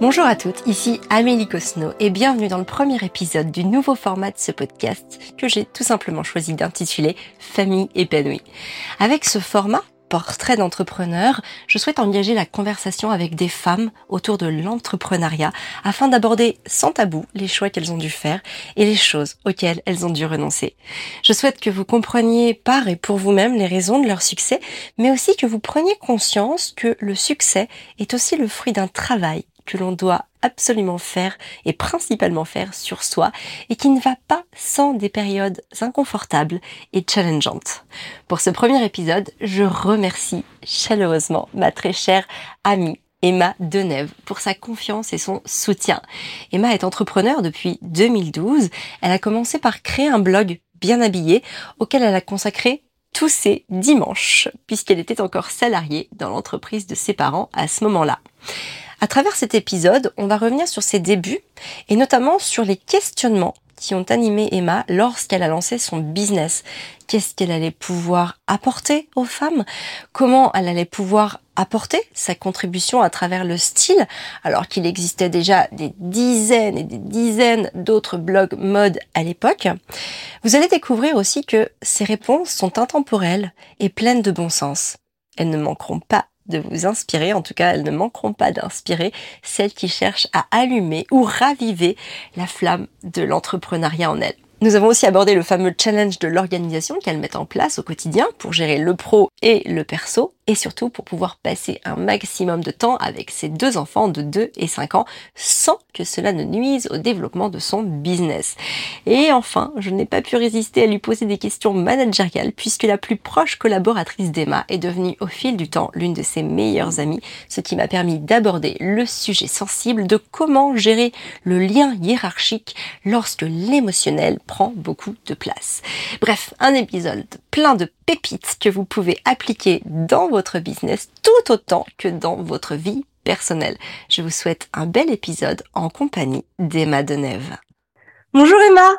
Bonjour à toutes, ici Amélie Cosno et bienvenue dans le premier épisode du nouveau format de ce podcast que j'ai tout simplement choisi d'intituler Famille épanouie. Avec ce format, portrait d'entrepreneur, je souhaite engager la conversation avec des femmes autour de l'entrepreneuriat afin d'aborder sans tabou les choix qu'elles ont dû faire et les choses auxquelles elles ont dû renoncer. Je souhaite que vous compreniez par et pour vous-même les raisons de leur succès, mais aussi que vous preniez conscience que le succès est aussi le fruit d'un travail que l'on doit absolument faire et principalement faire sur soi et qui ne va pas sans des périodes inconfortables et challengeantes. Pour ce premier épisode, je remercie chaleureusement ma très chère amie Emma Denève pour sa confiance et son soutien. Emma est entrepreneur depuis 2012. Elle a commencé par créer un blog bien habillé auquel elle a consacré tous ses dimanches puisqu'elle était encore salariée dans l'entreprise de ses parents à ce moment-là. À travers cet épisode, on va revenir sur ses débuts et notamment sur les questionnements qui ont animé Emma lorsqu'elle a lancé son business. Qu'est-ce qu'elle allait pouvoir apporter aux femmes? Comment elle allait pouvoir apporter sa contribution à travers le style, alors qu'il existait déjà des dizaines et des dizaines d'autres blogs mode à l'époque? Vous allez découvrir aussi que ces réponses sont intemporelles et pleines de bon sens. Elles ne manqueront pas de vous inspirer, en tout cas elles ne manqueront pas d'inspirer celles qui cherchent à allumer ou raviver la flamme de l'entrepreneuriat en elles. Nous avons aussi abordé le fameux challenge de l'organisation qu'elle met en place au quotidien pour gérer le pro et le perso et surtout pour pouvoir passer un maximum de temps avec ses deux enfants de 2 et 5 ans sans que cela ne nuise au développement de son business. Et enfin, je n'ai pas pu résister à lui poser des questions managériales puisque la plus proche collaboratrice d'Emma est devenue au fil du temps l'une de ses meilleures amies, ce qui m'a permis d'aborder le sujet sensible de comment gérer le lien hiérarchique lorsque l'émotionnel prend beaucoup de place. Bref, un épisode plein de pépites que vous pouvez appliquer dans votre business tout autant que dans votre vie personnelle. Je vous souhaite un bel épisode en compagnie d'Emma Denève. Bonjour Emma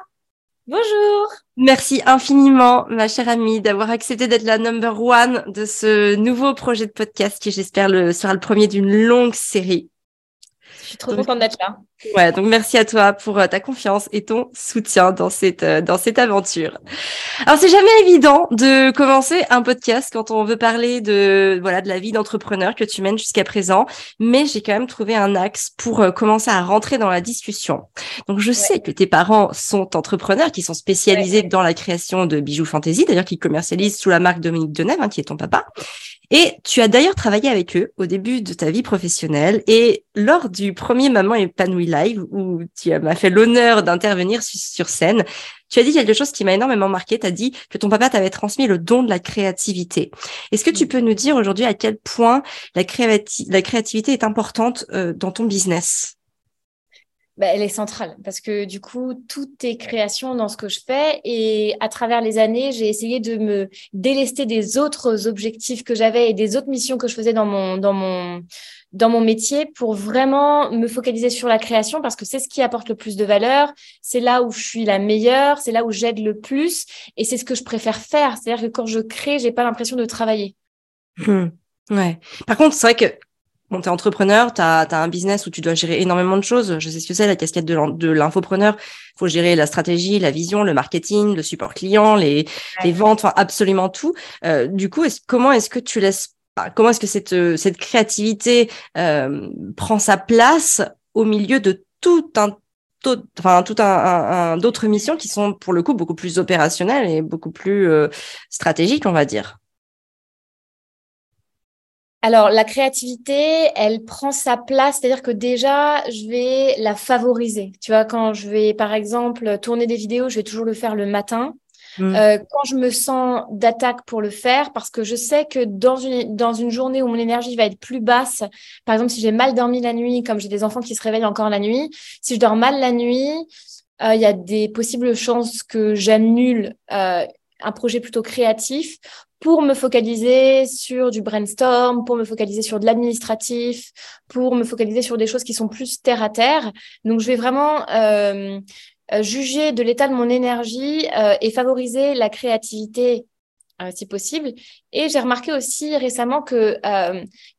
Bonjour Merci infiniment, ma chère amie, d'avoir accepté d'être la number one de ce nouveau projet de podcast qui, j'espère, le, sera le premier d'une longue série. Je suis trop contente d'être là. Ouais, donc merci à toi pour euh, ta confiance et ton soutien dans cette euh, dans cette aventure. Alors c'est jamais évident de commencer un podcast quand on veut parler de voilà de la vie d'entrepreneur que tu mènes jusqu'à présent, mais j'ai quand même trouvé un axe pour euh, commencer à rentrer dans la discussion. Donc je sais que tes parents sont entrepreneurs, qui sont spécialisés dans la création de bijoux fantasy, d'ailleurs qui commercialisent sous la marque Dominique Deneuve, hein, qui est ton papa. Et tu as d'ailleurs travaillé avec eux au début de ta vie professionnelle et lors du premier Maman épanouie live où tu m'as fait l'honneur d'intervenir sur scène, tu as dit quelque chose qui m'a énormément marqué. Tu as dit que ton papa t'avait transmis le don de la créativité. Est-ce que tu peux nous dire aujourd'hui à quel point la, créativité est importante euh, dans ton business? Bah, elle est centrale parce que du coup, tout est création dans ce que je fais et à travers les années, j'ai essayé de me délester des autres objectifs que j'avais et des autres missions que je faisais dans mon, dans mon, dans mon métier pour vraiment me focaliser sur la création parce que c'est ce qui apporte le plus de valeur, c'est là où je suis la meilleure, c'est là où j'aide le plus et c'est ce que je préfère faire. C'est-à-dire que quand je crée, j'ai pas l'impression de travailler. Mmh. Ouais. Par contre, c'est vrai que Bon, tu es entrepreneur, tu as, un business où tu dois gérer énormément de choses. Je sais ce que c'est, la casquette de l'infopreneur. Il faut gérer la stratégie, la vision, le marketing, le support client, les, les ventes, enfin absolument tout. Euh, du coup, est comment est-ce que tu laisses, comment est-ce que cette, cette créativité euh, prend sa place au milieu de tout un enfin tout un, d'autres missions qui sont pour le coup beaucoup plus opérationnelles et beaucoup plus euh, stratégiques, on va dire? Alors, la créativité, elle prend sa place, c'est-à-dire que déjà, je vais la favoriser. Tu vois, quand je vais, par exemple, tourner des vidéos, je vais toujours le faire le matin. Mm. Euh, quand je me sens d'attaque pour le faire, parce que je sais que dans une, dans une journée où mon énergie va être plus basse, par exemple, si j'ai mal dormi la nuit, comme j'ai des enfants qui se réveillent encore la nuit, si je dors mal la nuit, euh, il y a des possibles chances que j'annule euh, un projet plutôt créatif pour me focaliser sur du brainstorm, pour me focaliser sur de l'administratif, pour me focaliser sur des choses qui sont plus terre à terre. Donc, je vais vraiment euh, euh, juger de l'état de mon énergie euh, et favoriser la créativité si possible. Et j'ai remarqué aussi récemment que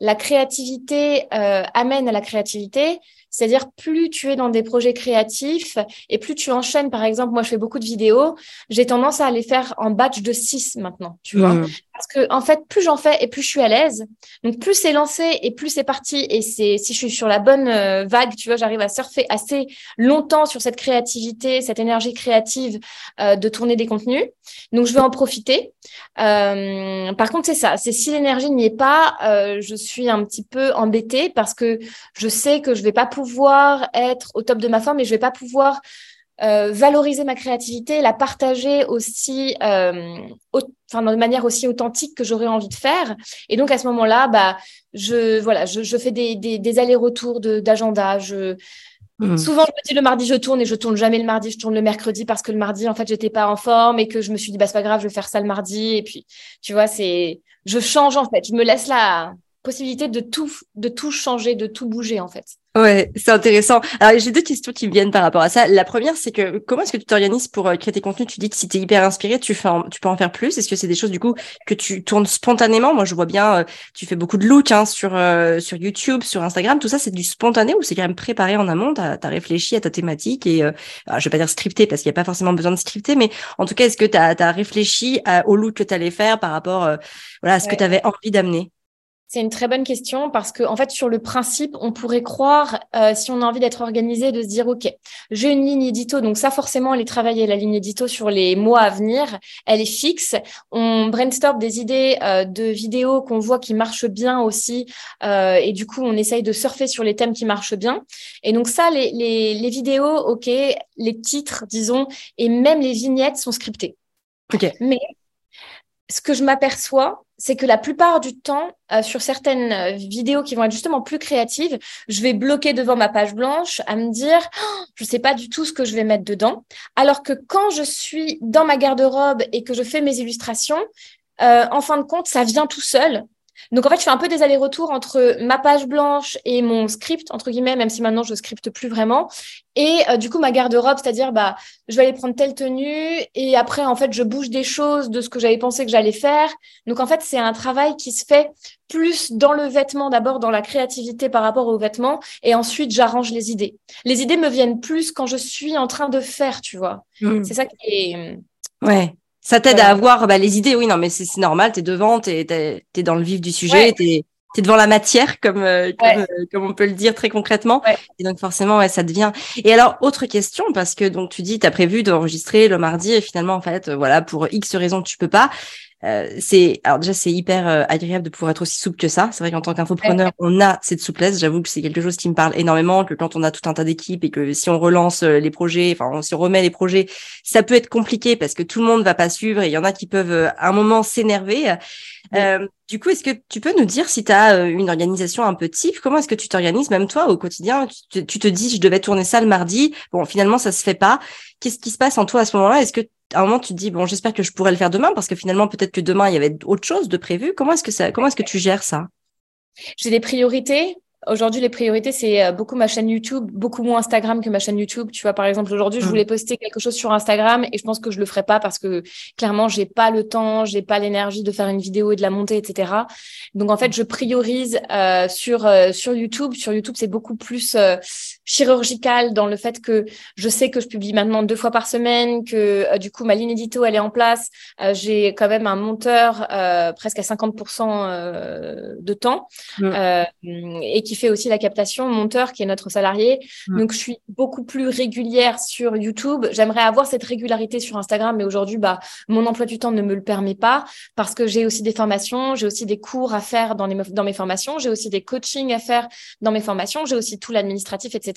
la créativité amène à la créativité C'est-à-dire, plus tu es dans des projets créatifs et plus tu enchaînes, par exemple, moi, je fais beaucoup de vidéos, j'ai tendance à les faire en batch de 6 maintenant, tu vois. Parce que, en fait, plus j'en fais et plus je suis à l'aise. Donc, plus c'est lancé et plus c'est parti. Et c'est, si je suis sur la bonne euh, vague, tu vois, j'arrive à surfer assez longtemps sur cette créativité, cette énergie créative euh, de tourner des contenus. Donc, je vais en profiter. Euh, par contre, c'est ça. C'est si l'énergie n'y est pas, je suis un petit peu embêtée parce que je sais que je vais pas pouvoir être au top de ma forme et je vais pas pouvoir euh, valoriser ma créativité, la partager aussi, euh, enfin de manière aussi authentique que j'aurais envie de faire. Et donc à ce moment-là, bah je voilà, je, je fais des, des, des allers-retours d'agenda. Je mmh. Souvent, je me dis le mardi, je tourne et je tourne jamais le mardi, je tourne le mercredi parce que le mardi, en fait, j'étais pas en forme et que je me suis dit, bah, c'est pas grave, je vais faire ça le mardi. Et puis, tu vois, c'est, je change, en fait. Je me laisse la possibilité de tout, de tout changer, de tout bouger, en fait. Ouais, c'est intéressant. Alors, j'ai deux questions qui me viennent par rapport à ça. La première, c'est que comment est-ce que tu t'organises pour euh, créer tes contenus? Tu dis que si tu es hyper inspiré, tu, fais tu peux en faire plus. Est-ce que c'est des choses, du coup, que tu tournes spontanément? Moi, je vois bien, euh, tu fais beaucoup de looks hein, sur, euh, sur YouTube, sur Instagram. Tout ça, c'est du spontané ou c'est quand même préparé en amont? Tu as, réfléchi à ta thématique et, je vais pas dire scripté parce qu'il n'y a pas forcément besoin de scripter, mais en tout cas, est-ce que tu as, réfléchi au look que tu allais faire par rapport voilà, à ce que tu avais envie d'amener? C'est une très bonne question parce que, en fait, sur le principe, on pourrait croire, euh, si on a envie d'être organisé, de se dire, OK, j'ai une ligne édito. Donc ça, forcément, elle est travaillée, la ligne édito sur les mois à venir. Elle est fixe. On brainstorm des idées euh, de vidéos qu'on voit qui marchent bien aussi. Euh, et du coup, on essaye de surfer sur les thèmes qui marchent bien. Et donc ça, les, les, les vidéos, OK, les titres, disons, et même les vignettes sont scriptées. OK. Mais ce que je m'aperçois, c'est que la plupart du temps, euh, sur certaines euh, vidéos qui vont être justement plus créatives, je vais bloquer devant ma page blanche à me dire, oh, je sais pas du tout ce que je vais mettre dedans. Alors que quand je suis dans ma garde-robe et que je fais mes illustrations, euh, en fin de compte, ça vient tout seul. Donc en fait, je fais un peu des allers-retours entre ma page blanche et mon script entre guillemets, même si maintenant je scripte plus vraiment. Et euh, du coup ma garde-robe, c'est-à-dire bah je vais aller prendre telle tenue et après en fait je bouge des choses de ce que j'avais pensé que j'allais faire. Donc en fait c'est un travail qui se fait plus dans le vêtement d'abord dans la créativité par rapport au vêtement et ensuite j'arrange les idées. Les idées me viennent plus quand je suis en train de faire, tu vois. Mmh. C'est ça qui est. Ouais. Ça t'aide à avoir bah, les idées, oui, non, mais c'est normal, tu es devant, tu es, dans le vif du sujet, tu es, devant la matière, comme, euh, euh, comme, on peut le dire très concrètement. Et donc forcément, ouais, ça devient. Et alors, autre question, parce que donc tu dis, tu as prévu d'enregistrer le mardi et finalement, en fait, euh, voilà, pour X raisons, tu peux pas. Euh, c'est alors déjà c'est hyper euh, agréable de pouvoir être aussi souple que ça. C'est vrai qu'en tant qu'infopreneur, on a cette souplesse. J'avoue que c'est quelque chose qui me parle énormément. Que quand on a tout un tas d'équipes et que si on relance euh, les projets, enfin on se remet les projets, ça peut être compliqué parce que tout le monde va pas suivre et il y en a qui peuvent à un moment s'énerver. du coup, est-ce que tu peux nous dire si tu as une organisation un peu type Comment est-ce que tu t'organises, même toi, au quotidien? Tu te, dis, je devais tourner ça le mardi. Bon, finalement, ça se fait pas. Qu'est-ce qui se passe en toi à ce moment-là? Est-ce que à un moment, tu te dis, bon, j'espère que je pourrais le faire demain parce que finalement, peut-être que demain, il y avait autre chose de prévu. Comment est-ce que ça, comment est-ce que tu gères ça? J'ai des priorités. Aujourd'hui, les priorités, c'est euh, beaucoup ma chaîne YouTube, beaucoup moins Instagram que ma chaîne YouTube. Tu vois, par exemple, aujourd'hui, je mmh. voulais poster quelque chose sur Instagram et je pense que je le ferai pas parce que clairement, j'ai pas le temps, j'ai pas l'énergie de faire une vidéo et de la monter, etc. Donc, en fait, je priorise euh, sur euh, sur YouTube. Sur YouTube, c'est beaucoup plus euh, chirurgical dans le fait que je sais que je publie maintenant deux fois par semaine, que du coup, ma ligne édito, elle est en place. j'ai quand même un monteur presque à 50% de temps mmh. et qui fait aussi la captation, monteur qui est notre salarié. Mm. Donc je suis beaucoup plus régulière sur YouTube. J'aimerais avoir cette régularité sur Instagram, mais aujourd'hui, bah, mon emploi du temps ne me le permet pas parce que j'ai aussi des formations, j'ai aussi des cours à faire dans, les, dans mes formations, j'ai aussi des coachings à faire dans mes formations, j'ai aussi tout l'administratif, etc.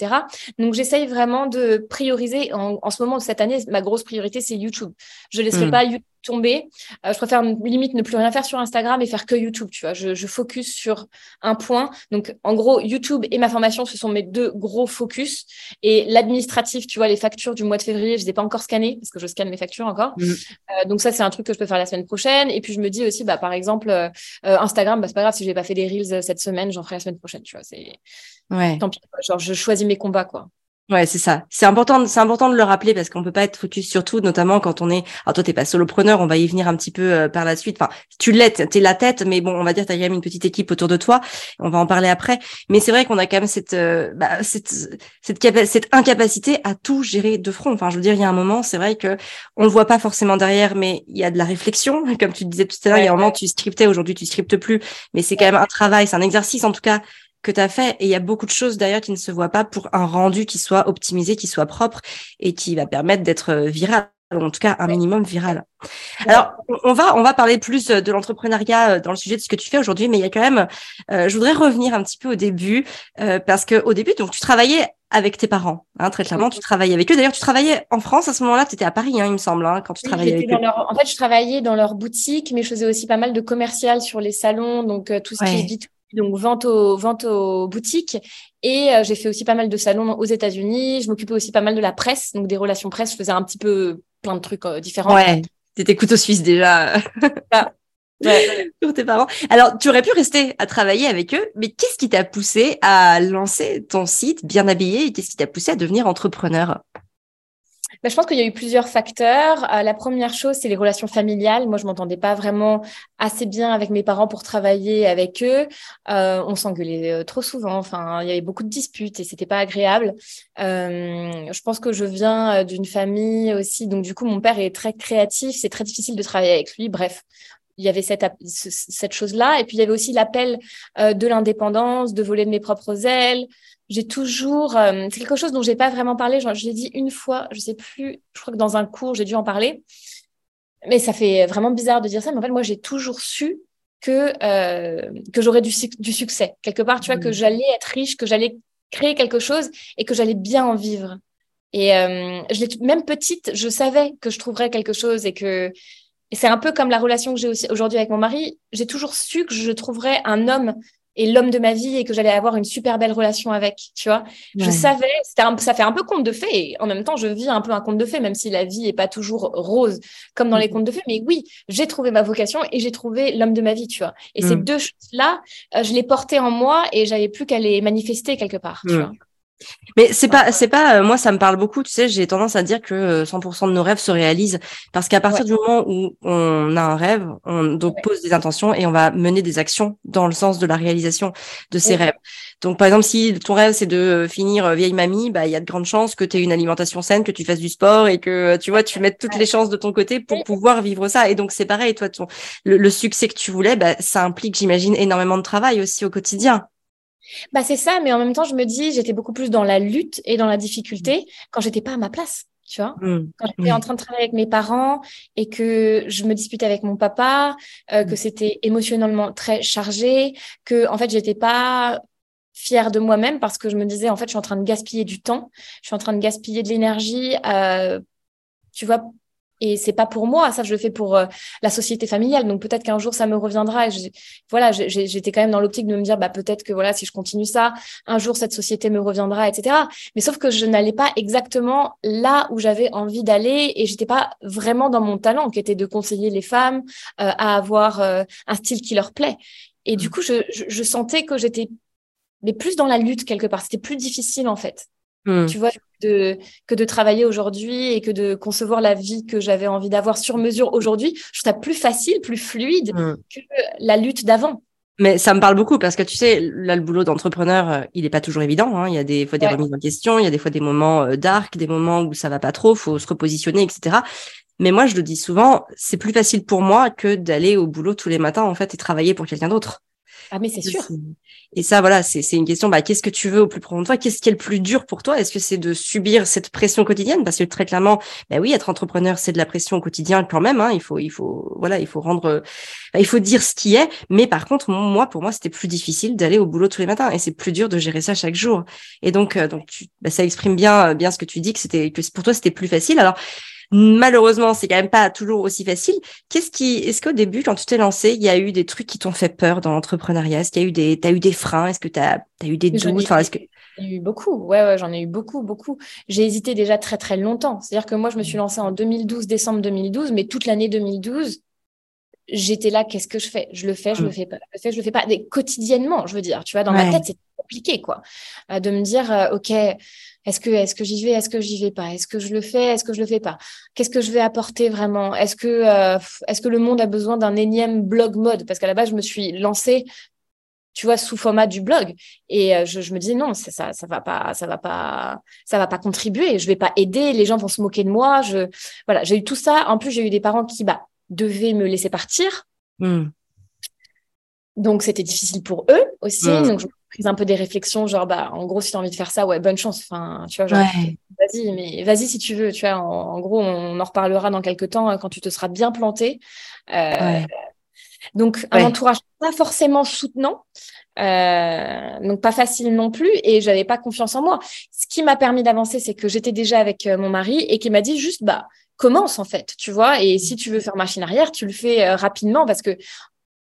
Donc j'essaye vraiment de prioriser. En, en, ce moment, cette année, ma grosse priorité, c'est YouTube. Je laisserai mm. pas YouTube tomber. Euh, je préfère limite ne plus rien faire sur Instagram et faire que YouTube, tu vois. Je, je, focus sur un point. Donc, en gros, YouTube et ma formation, ce sont mes deux gros focus. Et l'administratif, tu vois, les factures du mois de février, je les ai pas encore scannées parce que je scanne mes factures encore. Mmh. Euh, donc ça, c'est un truc que je peux faire la semaine prochaine. Et puis, je me dis aussi, bah, par exemple, euh, Instagram, bah, c'est pas grave si j'ai pas fait des reels cette semaine, j'en ferai la semaine prochaine, tu vois. C'est ouais. tant pis. Genre, je choisis mes combats, quoi. Ouais, c'est ça. C'est important, c'est important de le rappeler parce qu'on peut pas être focus sur tout, notamment quand on est. Alors toi, t'es pas solopreneur, on va y venir un petit peu euh, par la suite. Enfin, tu l'es, t'es la tête, mais bon, on va dire t'as quand même une petite équipe autour de toi. On va en parler après. Mais c'est vrai qu'on a quand même cette, euh, bah, cette, cette, cette incapacité à tout gérer de front. Enfin, je veux dire, il y a un moment, c'est vrai que on le voit pas forcément derrière, mais il y a de la réflexion, comme tu disais tout à l'heure. il y a un moment, tu scriptais, aujourd'hui, tu scriptes plus, mais c'est quand même un travail, c'est un exercice en tout cas que tu as fait. Et il y a beaucoup de choses d'ailleurs qui ne se voient pas pour un rendu qui soit optimisé, qui soit propre et qui va permettre d'être euh, viral en tout cas un minimum viral. Alors, on va on va parler plus de l'entrepreneuriat euh, dans le sujet de ce que tu fais aujourd'hui, mais il y a quand même, euh, je voudrais revenir un petit peu au début parce que au début, donc tu travaillais avec tes parents, hein, très clairement, tu travaillais avec eux. D'ailleurs, tu travaillais en France à ce moment-là, tu étais à Paris, hein, il me semble, hein, quand tu travaillais avec eux. En fait, je travaillais dans leur boutique, mais je faisais aussi pas mal de commercial sur les salons, donc tout ce qui est donc vente aux, vente aux boutiques. Et euh, j'ai fait aussi pas mal de salons aux États-Unis. Je m'occupais aussi pas mal de la presse, donc des relations presse. Je faisais un petit peu plein de trucs euh, différents. Ouais, t'étais couteau suisse déjà. Ah, ouais. Pour tes parents. Alors, tu aurais pu rester à travailler avec eux, mais qu'est-ce qui t'a poussé à lancer ton site bien habillé et qu'est-ce qui t'a poussé à devenir entrepreneur? Bah, je pense qu'il y a eu plusieurs facteurs. Euh, la première chose, c'est les relations familiales. Moi, je m'entendais pas vraiment assez bien avec mes parents pour travailler avec eux. Euh, on s'engueulait euh, trop souvent. Enfin, il y avait beaucoup de disputes et c'était pas agréable. Je pense que je viens d'une famille aussi, donc du coup, mon père est très créatif. C'est très difficile de travailler avec lui. Bref, il y avait cette chose-là. Et puis, il y avait aussi l'appel de l'indépendance, de voler de mes propres ailes, j'ai toujours, euh, c'est quelque chose dont j'ai pas vraiment parlé. Je l'ai dit une fois, je sais plus. Je crois que dans un cours, j'ai dû en parler. Mais ça fait vraiment bizarre de dire ça. Mais en fait, moi, j'ai toujours su que euh, que j'aurais du, du succès quelque part. Tu vois, que mmh. j'allais être riche, que j'allais créer quelque chose et que j'allais bien en vivre. Et euh, je même petite, je savais que je trouverais quelque chose et que et c'est un peu comme la relation que j'ai aujourd'hui avec mon mari. J'ai toujours su que je trouverais un homme et l'homme de ma vie et que j'allais avoir une super belle relation avec, tu vois. Je savais, un, ça fait un peu conte de fées et en même temps, je vis un peu un conte de fées, même si la vie est pas toujours rose comme dans les mm. contes de fées. Mais oui, j'ai trouvé ma vocation et j'ai trouvé l'homme de ma vie, tu vois. Et ces mm. deux choses-là, euh, je les portais en moi et j'avais plus qu'à les manifester quelque part, tu mm. vois. Mais c'est pas, c'est pas, euh, moi ça me parle beaucoup, tu sais, j'ai tendance à dire que 100% euh, de nos rêves se réalisent parce qu'à partir du moment où on a un rêve, on donc pose des intentions et on va mener des actions dans le sens de la réalisation de ces rêves. Donc par exemple, si ton rêve c'est de finir euh, vieille mamie, bah il y a de grandes chances que tu aies une alimentation saine, que tu fasses du sport et que tu vois, tu mettes toutes les chances de ton côté pour pouvoir vivre ça. Et donc c'est pareil, toi, ton, le, succès que tu voulais, bah, ça implique, j'imagine, énormément de travail aussi au quotidien. Bah c'est ça, mais en même temps, je me dis, j'étais beaucoup plus dans la lutte et dans la difficulté quand j'étais pas à ma place. Tu vois, mmh. quand j'étais en mmh. train de travailler avec mes parents et que je me disputais avec mon papa, euh, que c'était émotionnellement très chargé, que en fait j'étais pas fière de moi-même parce que je me disais en fait je suis en train de gaspiller du temps, je suis en train de gaspiller de l'énergie, euh, tu vois, et c'est pas pour moi ça je le fais pour euh, la société familiale. Donc peut-être qu'un jour ça me reviendra. Et voilà j'étais quand même dans l'optique de me dire bah peut-être que voilà si je continue ça un jour cette société me reviendra etc mais sauf que je n'allais pas exactement là où j'avais envie d'aller et j'étais pas vraiment dans mon talent qui était de conseiller les femmes euh, à avoir euh, un style qui leur plaît. Et du mmh. coup je, je, je sentais que j'étais mais plus dans la lutte quelque part. C'était plus difficile en fait Hmm. Tu vois, de, que de travailler aujourd'hui et que de concevoir la vie que j'avais envie d'avoir sur mesure aujourd'hui, je trouve ça plus facile, plus fluide hmm. que la lutte d'avant. Mais ça me parle beaucoup parce que tu sais, là, le boulot d'entrepreneur, euh, il n'est pas toujours évident. Hein. Il y a des fois des remises en question, il y a des fois des moments euh, dark, des moments où ça va pas trop, faut se repositionner, etc. Mais moi, je le dis souvent, c'est plus facile pour moi que d'aller au boulot tous les matins, en fait, et travailler pour quelqu'un d'autre. Ah, mais c'est sûr. Et ça, voilà, c'est une question, bah, qu'est-ce que tu veux au plus profond de toi? Qu'est-ce qui est le plus dur pour toi? Est-ce que c'est de subir cette pression quotidienne? Parce que très clairement, bah oui, être entrepreneur, c'est de la pression au quotidien quand même. Hein. Il faut, il faut, voilà, il faut rendre, bah, il faut dire ce qui est. Mais par contre, moi, pour moi, c'était plus difficile d'aller au boulot tous les matins, et c'est plus dur de gérer ça chaque jour. Et donc, euh, donc, tu, bah, ça exprime bien, bien ce que tu dis que c'était, que pour toi, c'était plus facile. Alors, Malheureusement, c'est quand même pas toujours aussi facile. Qu'est-ce qui, est-ce qu'au début, quand tu t'es lancé, il y a eu des trucs qui t'ont fait peur dans l'entrepreneuriat? Est-ce qu'il y a eu des, t'as eu des freins? Est-ce que t'as, as eu des doutes? Enfin, est-ce que J'en ai eu beaucoup, ouais, ouais j'en ai eu beaucoup, beaucoup. J'ai hésité déjà très, très longtemps. C'est-à-dire que moi, je me suis lancée en 2012, décembre 2012, mais toute l'année 2012, j'étais là, qu'est-ce que je fais? Je le fais, je le mm. fais pas, je le fais, je le fais pas. quotidiennement, je veux dire, tu vois, dans ma tête, c'est compliqué, quoi. de me dire, OK, est-ce que, est-ce que j'y vais, est-ce que j'y vais pas, est-ce que je le fais, est-ce que je le fais pas, qu'est-ce que je vais apporter vraiment, est-ce que, est-ce que le monde a besoin d'un énième blog mode, parce qu'à la base je me suis lancée tu vois, sous format du blog. Et euh, je, me dis non, ça, ça va pas, ça va pas, ça va pas contribuer. Je vais pas aider. Les gens vont se moquer de moi. Je, voilà, j'ai eu tout ça. En plus, j'ai eu des parents qui, bah, devaient me laisser partir. Hmm. Donc, c'était difficile pour eux aussi. Donc, j'ai un peu des réflexions, genre, bah, en gros, si tu as envie de faire ça, ouais, bonne chance. Enfin, tu vois, genre, vas-y, mais vas-y si tu veux. Tu vois, en, gros, on en reparlera dans quelques temps hein, quand tu te seras bien planté. Euh, donc, un entourage pas forcément soutenant, euh, donc pas facile non plus, et j'avais pas confiance en moi. Ce qui m'a permis d'avancer, c'est que j'étais déjà avec euh, mon mari et qui m'a dit juste, bah, commence en fait, tu vois, et si tu veux faire machine arrière, tu le fais euh, rapidement parce que,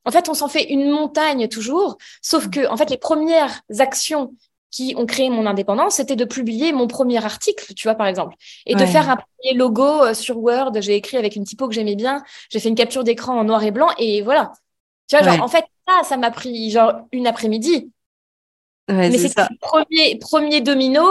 en fait, on s'en fait une montagne toujours, sauf que, en fait, les premières actions qui ont créé mon indépendance, c'était de publier mon premier article, tu vois, par exemple, et de faire un premier logo euh, sur Word. J'ai écrit avec une typo que j'aimais bien, j'ai fait une capture d'écran en noir et blanc, et voilà. Tu vois, genre, en fait, ça, ça m'a pris genre une après-midi. Mais c'est le premier, premier domino,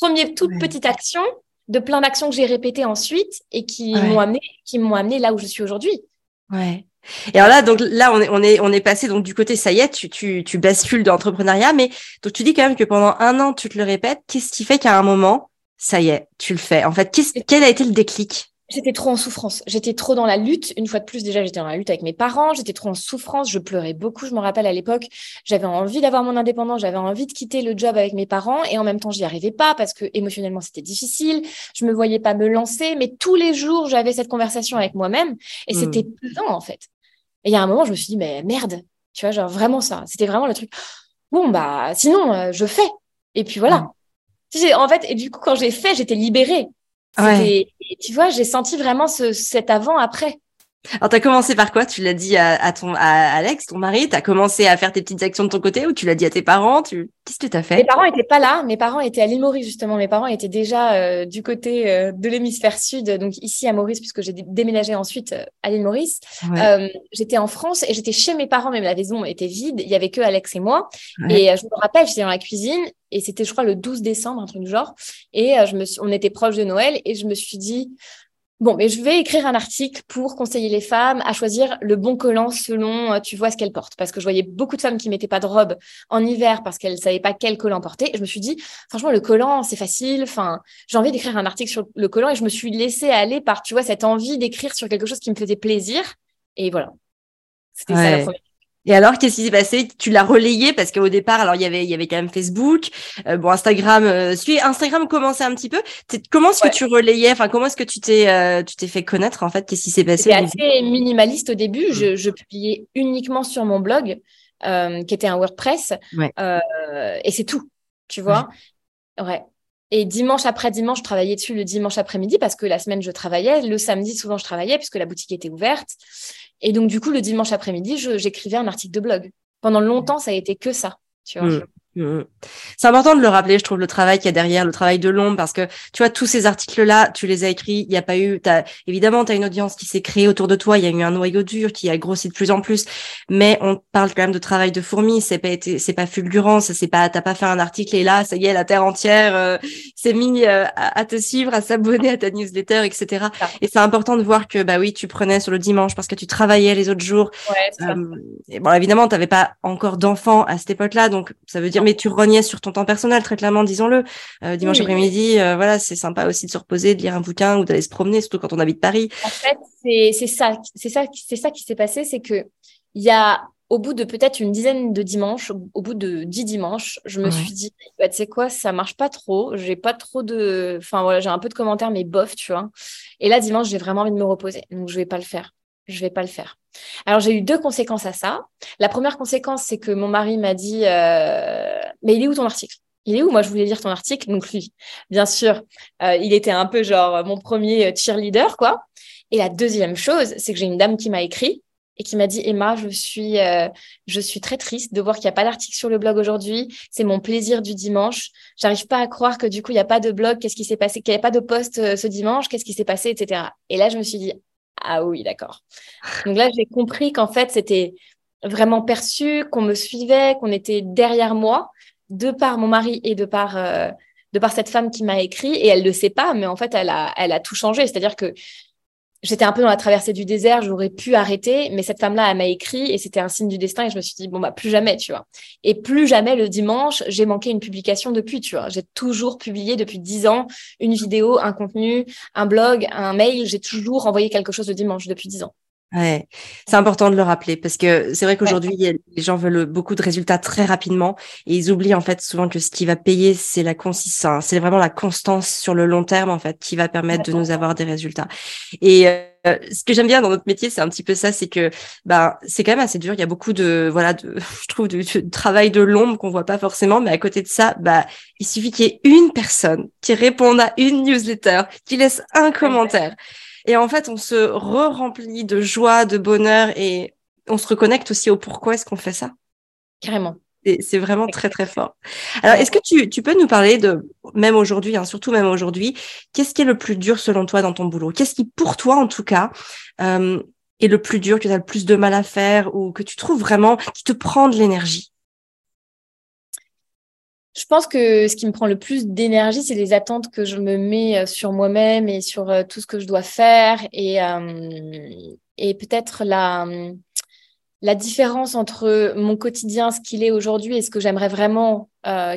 premier toute petite action de plein d'actions que j'ai répétées ensuite et qui m'ont amené, qui m'ont amené là où je suis aujourd'hui. Ouais. Et alors là, donc là, on est, on est, on est passé donc du côté, ça y est, tu, tu, tu bascules d'entrepreneuriat, mais donc tu dis quand même que pendant un an, tu te le répètes. Qu'est-ce qui fait qu'à un moment, ça y est, tu le fais? En fait, quel a été le déclic? J'étais trop en souffrance. J'étais trop dans la lutte. Une fois de plus, déjà, j'étais dans la lutte avec mes parents. J'étais trop en souffrance. Je pleurais beaucoup. Je me rappelle à l'époque, j'avais envie d'avoir mon indépendance. J'avais envie de quitter le job avec mes parents. Et en même temps, j'y arrivais pas parce que émotionnellement, c'était difficile. Je me voyais pas me lancer. Mais tous les jours, j'avais cette conversation avec moi-même. Et hmm. c'était pesant, en fait. Et il y a un moment, je me suis dit, mais merde. Tu vois, genre vraiment ça. C'était vraiment le truc. Bon, bah, sinon, euh, je fais. Et puis voilà. En fait, et du coup, quand j'ai fait, j'étais libérée. Et tu vois, j'ai senti vraiment ce, cet avant-après. Alors, tu as commencé par quoi? Tu l'as dit à, ton, à Alex, ton mari? Tu as commencé à faire tes petites actions de ton côté ou tu l'as dit à tes parents? Tu... Qu'est-ce que tu as fait? Mes parents n'étaient pas là. Mes parents étaient à l'île Maurice, justement. Mes parents étaient déjà euh, du côté euh, de l'hémisphère sud, donc ici à Maurice, puisque j'ai déménagé ensuite euh, à l'île Maurice. j'étais en France et j'étais chez mes parents, mais la maison était vide. Il y avait que Alex et moi. Et je me rappelle, j'étais dans la cuisine et c'était, je crois, le 12 décembre, un truc du genre. Et je me suis... on était proche de Noël et je me suis dit Bon, mais je vais écrire un article pour conseiller les femmes à choisir le bon collant selon, euh, tu vois, ce qu'elles portent. Parce que je voyais beaucoup de femmes qui mettaient pas de robe en hiver parce qu'elles savaient pas quel collant porter. Et je me suis dit, franchement, le collant, c'est facile. Enfin, j'ai envie d'écrire un article sur le collant et je me suis laissée aller par, tu vois, cette envie d'écrire sur quelque chose qui me faisait plaisir. Et voilà. C'était ça la première et alors, qu'est-ce qui s'est passé? Tu l'as relayé parce qu'au départ, alors il y avait, il y avait quand même Facebook, euh, bon Instagram. Euh, Instagram commençait un petit peu. Comment est-ce que tu relayais? Enfin, comment est-ce que tu t'es, euh, tu t'es fait connaître en fait? Qu'est-ce qui s'est passé? C'était assez minimaliste au début. Je, je, publiais uniquement sur mon blog, euh, qui était un WordPress, et c'est tout. Tu vois? Ouais. Et dimanche après dimanche, je travaillais dessus le dimanche après-midi parce que la semaine, je travaillais. Le samedi, souvent, je travaillais puisque la boutique était ouverte. Et donc, du coup, le dimanche après-midi, j'écrivais un article de blog. Pendant longtemps, ça a été que ça. Tu vois. Mmh. Mmh. C'est important de le rappeler, je trouve, le travail qu'il y a derrière, le travail de l'ombre, parce que tu vois, tous ces articles-là, tu les as écrits, il n'y a pas eu, as, évidemment, tu as une audience qui s'est créée autour de toi, il y a eu un noyau dur qui a grossi de plus en plus, mais on parle quand même de travail de fourmi, c'est pas été, c'est pas fulgurant, ça c'est pas, t'as pas fait un article et là, ça y est, la terre entière euh, s'est mis euh, à, te suivre, à s'abonner à ta newsletter, etc. Et c'est important de voir que, bah oui, tu prenais sur le dimanche parce que tu travaillais les autres jours. Ouais, euh, et bon, évidemment, t'avais pas encore d'enfants à cette époque-là, donc ça veut dire, mais tu reniais sur ton temps personnel, très clairement, disons-le. Euh, dimanche après-midi, euh, voilà, c'est sympa aussi de se reposer, de lire un bouquin ou d'aller se promener, surtout quand on habite Paris. En fait, c'est ça, c'est ça, c'est ça qui s'est passé, c'est que il y a au bout de peut-être une dizaine de dimanches, au bout de dix dimanches, je me suis dit, bah, tu sais quoi, ça marche pas trop. J'ai pas trop de, enfin voilà, j'ai un peu de commentaires, mais bof, tu vois. Et là, dimanche, j'ai vraiment envie de me reposer, donc je vais pas le faire je vais pas le faire. Alors j'ai eu deux conséquences à ça. La première conséquence, c'est que mon mari m'a dit euh, mais il est où ton article? Il est où? Moi je voulais lire ton article, donc lui, bien sûr, euh, il était un peu genre mon premier cheerleader quoi. Et la deuxième chose, c'est que j'ai une dame qui m'a écrit et qui m'a dit Emma, je suis, euh, je suis très triste de voir qu'il n'y a pas d'article sur le blog aujourd'hui. C'est mon plaisir du dimanche. J'arrive pas à croire que du coup il n'y a pas de blog. Qu'est-ce qui s'est passé? Qu'il n'y a pas de post ce dimanche? Qu'est-ce qui s'est passé, etc. Et là je me suis dit ah oui, d'accord. Donc là, j'ai compris qu'en fait, c'était vraiment perçu, qu'on me suivait, qu'on était derrière moi. de par mon mari et de par de par cette femme qui m'a écrit et elle le sait pas, mais en fait, elle a, elle a tout changé. C'est-à-dire que j'étais un peu dans la traversée du désert, j'aurais pu arrêter, mais cette femme-là, elle m'a écrit et c'était un signe du destin et je me suis dit, bon, bah, plus jamais, tu vois. Et plus jamais le dimanche, j'ai manqué une publication depuis, tu vois. J'ai toujours publié depuis dix ans une vidéo, un contenu, un blog, un mail. J'ai toujours envoyé quelque chose le dimanche depuis dix ans. Ouais, c'est important de le rappeler parce que c'est vrai qu'aujourd'hui les gens veulent beaucoup de résultats très rapidement et ils oublient en fait souvent que ce qui va payer c'est la consistance, c'est vraiment la constance sur le long terme en fait qui va permettre de nous avoir des résultats. Et euh, ce que j'aime bien dans notre métier, c'est un petit peu ça, c'est que bah c'est quand même assez dur. Il y a beaucoup de voilà, de, je trouve de, travail de l'ombre qu'on voit pas forcément, mais à côté de ça, bah il suffit qu'il y ait une personne qui réponde à une newsletter, qui laisse un commentaire. Et en fait, on se re-remplit de joie, de bonheur et on se reconnecte aussi au pourquoi est-ce qu'on fait ça. Carrément. C'est vraiment très, très fort. Alors, est-ce que tu, tu, peux nous parler de, même aujourd'hui, hein, surtout même aujourd'hui, qu'est-ce qui est le plus dur selon toi dans ton boulot? Qu'est-ce qui, pour toi en tout cas, euh, est le plus dur, que tu as le plus de mal à faire ou que tu trouves vraiment qui te prend de l'énergie? Je pense que ce qui me prend le plus d'énergie, c'est les attentes que je me mets euh, sur moi-même et sur euh, tout ce que je dois faire et, euh, et peut-être la, la différence entre mon quotidien, ce qu'il est aujourd'hui et ce que j'aimerais vraiment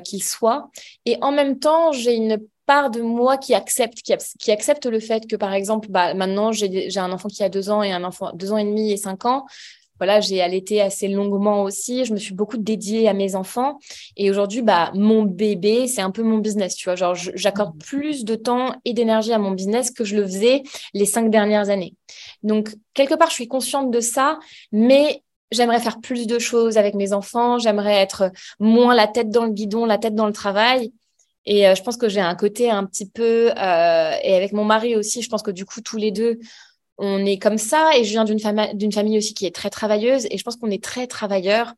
qu'il soit. Et en même temps, j'ai une part de moi qui accepte, qui, qui accepte le fait que, par exemple, bah, maintenant, j'ai un enfant qui a deux ans et un enfant deux ans et demi et cinq ans voilà, j'ai allaité assez longuement aussi. Je me suis beaucoup dédiée à mes enfants. Et aujourd'hui, bah, mon bébé, c'est un peu mon business, tu vois. Genre, j'accorde mmh. plus de temps et d'énergie à mon business que je le faisais les cinq dernières années. Donc, quelque part, je suis consciente de ça, mais j'aimerais faire plus de choses avec mes enfants. J'aimerais être moins la tête dans le guidon, la tête dans le travail. Et euh, je pense que j'ai un côté un petit peu, euh, et avec mon mari aussi, je pense que du coup, tous les deux, on est comme ça et je viens d'une famille, aussi qui est très travailleuse et je pense qu'on est très travailleurs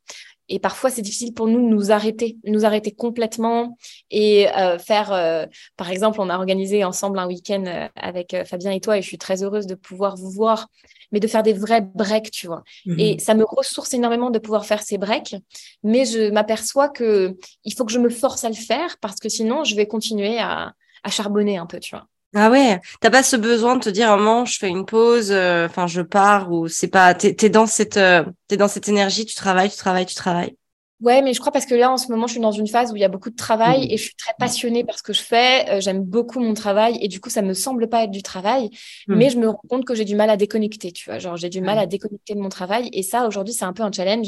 et parfois c'est difficile pour nous de nous arrêter, nous arrêter complètement et euh, faire, euh, par exemple, on a organisé ensemble un week-end euh, avec Fabien et toi et je suis très heureuse de pouvoir vous voir, mais de faire des vrais breaks, tu vois. Mhm. Et ça me ressource énormément de pouvoir faire ces breaks, mais je m'aperçois que il faut que je me force à le faire parce que sinon je vais continuer à, à charbonner un peu, tu vois. Ah ouais, t'as pas ce besoin de te dire, moment je fais une pause, euh, enfin, je pars, ou c'est pas, t'es, es dans cette, euh, t'es dans cette énergie, tu travailles, tu travailles, tu travailles. Ouais, mais je crois parce que là, en ce moment, je suis dans une phase où il y a beaucoup de travail mmh. et je suis très passionnée par ce que je fais. Euh, j'aime beaucoup mon travail et du coup, ça me semble pas être du travail, mmh. mais je me rends compte que j'ai du mal à déconnecter, tu vois. Genre, j'ai du mal à déconnecter de mon travail et ça, aujourd'hui, c'est un peu un challenge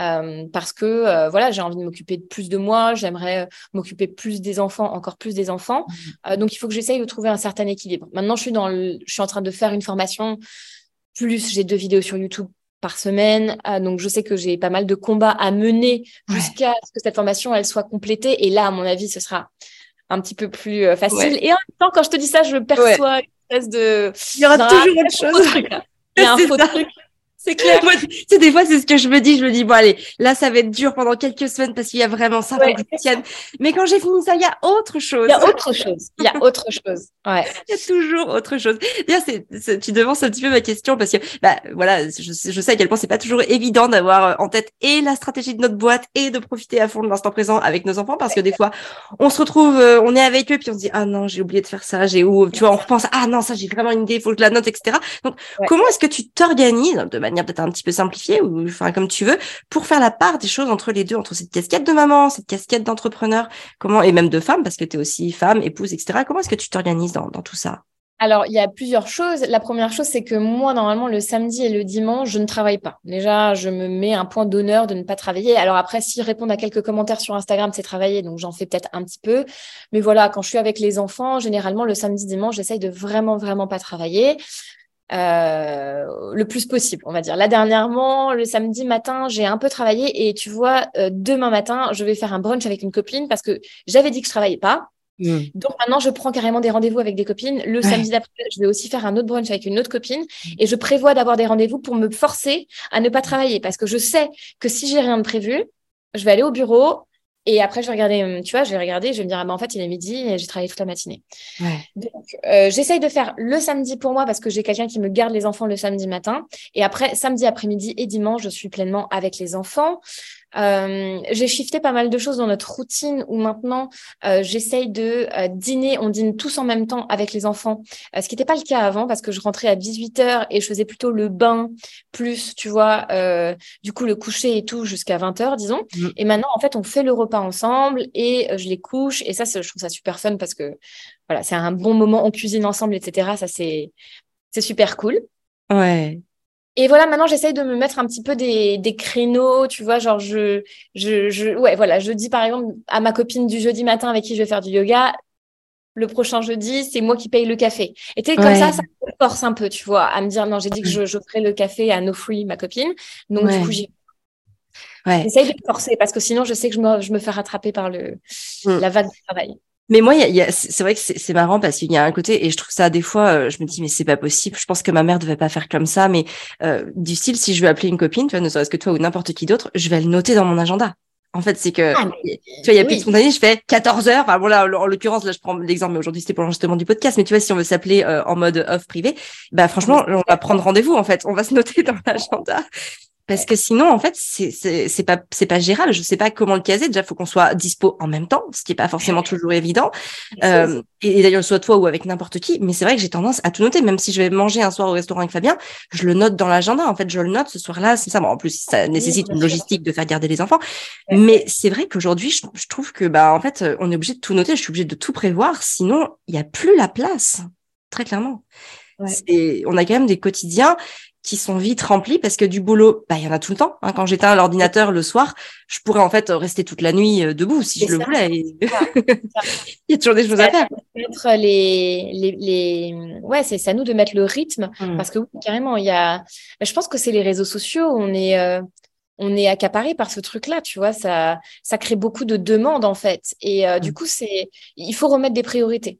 euh, parce que euh, voilà, j'ai envie de m'occuper de plus de moi, j'aimerais m'occuper plus des enfants, encore plus des enfants. Mmh. donc, il faut que j'essaye de trouver un certain équilibre. Maintenant, je suis dans le... je suis en train de faire une formation plus j'ai deux vidéos sur YouTube par semaine. Ah, donc, je sais que j'ai pas mal de combats à mener jusqu'à ce que cette formation elle soit complétée. Et là, à mon avis, ce sera un petit peu plus euh, facile. Et en même temps, quand je te dis ça, je perçois une espèce de. Il y aura toujours autre chose. Il y a un faux truc. C'est clair. tu des fois, c'est ce que je me dis. Je me dis, bon, allez, là, ça va être dur pendant quelques semaines parce qu'il y a vraiment ça, ouais. Mais quand j'ai fini ça, il y a autre chose. Il y a autre chose. Il y a autre chose. Ouais. Il y a toujours autre chose. D'ailleurs, c'est, tu devances un petit peu ma question parce que, bah, voilà, je, je sais à quel point c'est pas toujours évident d'avoir en tête et la stratégie de notre boîte et de profiter à fond de l'instant présent avec nos enfants parce que des fois, on se retrouve, euh, on est avec eux puis on se dit, ah non, j'ai oublié de faire ça, j'ai où, tu vois, on repense, ah non, ça, j'ai vraiment une idée, il faut que je la note, etc. Donc, comment est-ce que tu t'organises de manière peut-être un petit peu simplifiée ou enfin comme tu veux pour faire la part des choses entre les deux entre cette casquette de maman cette casquette d'entrepreneur comment et même de femme parce que tu es aussi femme épouse etc comment est-ce que tu t'organises dans, dans tout ça? Alors, il y a plusieurs choses. La première chose, c'est que moi, normalement, le samedi et le dimanche, je ne travaille pas. Déjà, je me mets un point d'honneur de ne pas travailler. Alors après, si répondre à quelques commentaires sur Instagram, c'est travailler, donc j'en fais peut-être un petit peu. Mais voilà, quand je suis avec les enfants, généralement, le samedi, dimanche, j'essaye de vraiment, vraiment pas travailler. Euh, le plus possible, on va dire. Là, dernièrement, le samedi matin, j'ai un peu travaillé et tu vois, euh, demain matin, je vais faire un brunch avec une copine parce que j'avais dit que je travaillais pas. Hmm. Donc maintenant, je prends carrément des rendez-vous avec des copines. Le samedi d'après, je vais aussi faire un autre brunch avec une autre copine hmm. et je prévois d'avoir des rendez-vous pour me forcer à ne pas travailler parce que je sais que si j'ai rien de prévu, je vais aller au bureau, et après, je vais regarder, hum, tu vois, je vais regarder, je vais me dire, ah ben, en fait, il est midi et j'ai travaillé toute la matinée. Donc, euh, j'essaye de faire le samedi pour moi parce que j'ai quelqu'un qui me garde les enfants le samedi matin. Et après, samedi après-midi et dimanche, je suis pleinement avec les enfants. Euh, j'ai shifté pas mal de choses dans notre routine où maintenant euh, j'essaye de euh, dîner, on dîne tous en même temps avec les enfants, ce qui n'était pas le cas avant parce que je rentrais à 18h et je faisais plutôt le bain plus, tu vois, du coup le coucher et tout jusqu'à 20h, disons. Mm. Et maintenant, en fait, on fait le repas ensemble et je les couche et ça, je trouve ça super fun parce que voilà, c'est un bon moment, on cuisine ensemble, etc. Ça, c'est super cool. Ouais. Et voilà, maintenant, j'essaye de me mettre un petit peu des, des créneaux, tu vois, genre, je, je, je, ouais, voilà, je dis par exemple à ma copine du jeudi matin avec qui je vais faire du yoga, le prochain jeudi, c'est moi qui paye le café. Et tu comme ça, ça me force un peu, tu vois, à me dire, non, j'ai dit que je, je ferai le café à No Free, ma copine. Donc, du coup, j'ai Ouais. J'essaye de me forcer parce que sinon, je sais que je me, je me fais rattraper par le, mm. la vague de travail. Mais moi, y a, c'est vrai que c'est marrant parce qu'il y a un côté, et je trouve ça des fois, euh, je me dis, mais c'est pas possible. Je pense que ma mère devait pas faire comme ça, mais euh, du style, si je veux appeler une copine, tu vois, ne serait-ce que toi ou n'importe qui d'autre, je vais le noter dans mon agenda. En fait, c'est que, ah, tu vois, il y a plus de spontané, je fais 14 heures. Enfin, bon, là, en l'occurrence, là, je prends l'exemple, mais aujourd'hui, c'était pour l'enregistrement du podcast. Mais tu vois, si on veut s'appeler euh, en mode off privé, bah, franchement, on va prendre rendez-vous, en fait. On va se noter dans l'agenda. Parce que sinon, en fait, c'est pas c'est pas gérable. Je sais pas comment le caser. Déjà, faut qu'on soit dispo en même temps, ce qui est pas forcément toujours évident. Euh, et, d'ailleurs, soit toi ou avec n'importe qui. Mais c'est vrai que j'ai tendance à tout noter. Même si je vais manger un soir au restaurant avec Fabien, je le note dans l'agenda. En fait, je le note ce soir-là. C'est ça. Bon, en plus, ça nécessite une logistique de faire garder les enfants. Mais c'est vrai qu'aujourd'hui, je, je, trouve que bah en fait, on est obligé de tout noter. Je suis obligée de tout prévoir. Sinon, il y a plus la place. Très clairement. Ouais. On a quand même des quotidiens qui sont vite remplis parce que du boulot, bah, il y en a tout le temps. Hein. Quand j'éteins l'ordinateur le soir, je pourrais en fait rester toute la nuit euh, debout si je le voulais. il y a toujours des choses à faire. Mettre les, les, les... Ouais, c'est à nous de mettre le rythme mmh. parce que carrément, il y a. Bah, je pense que c'est les réseaux sociaux. On est. Euh, on est accaparé par ce truc-là, tu vois, ça, ça crée beaucoup de demandes en fait. Et euh, du mmh. coup, c'est, il faut remettre des priorités.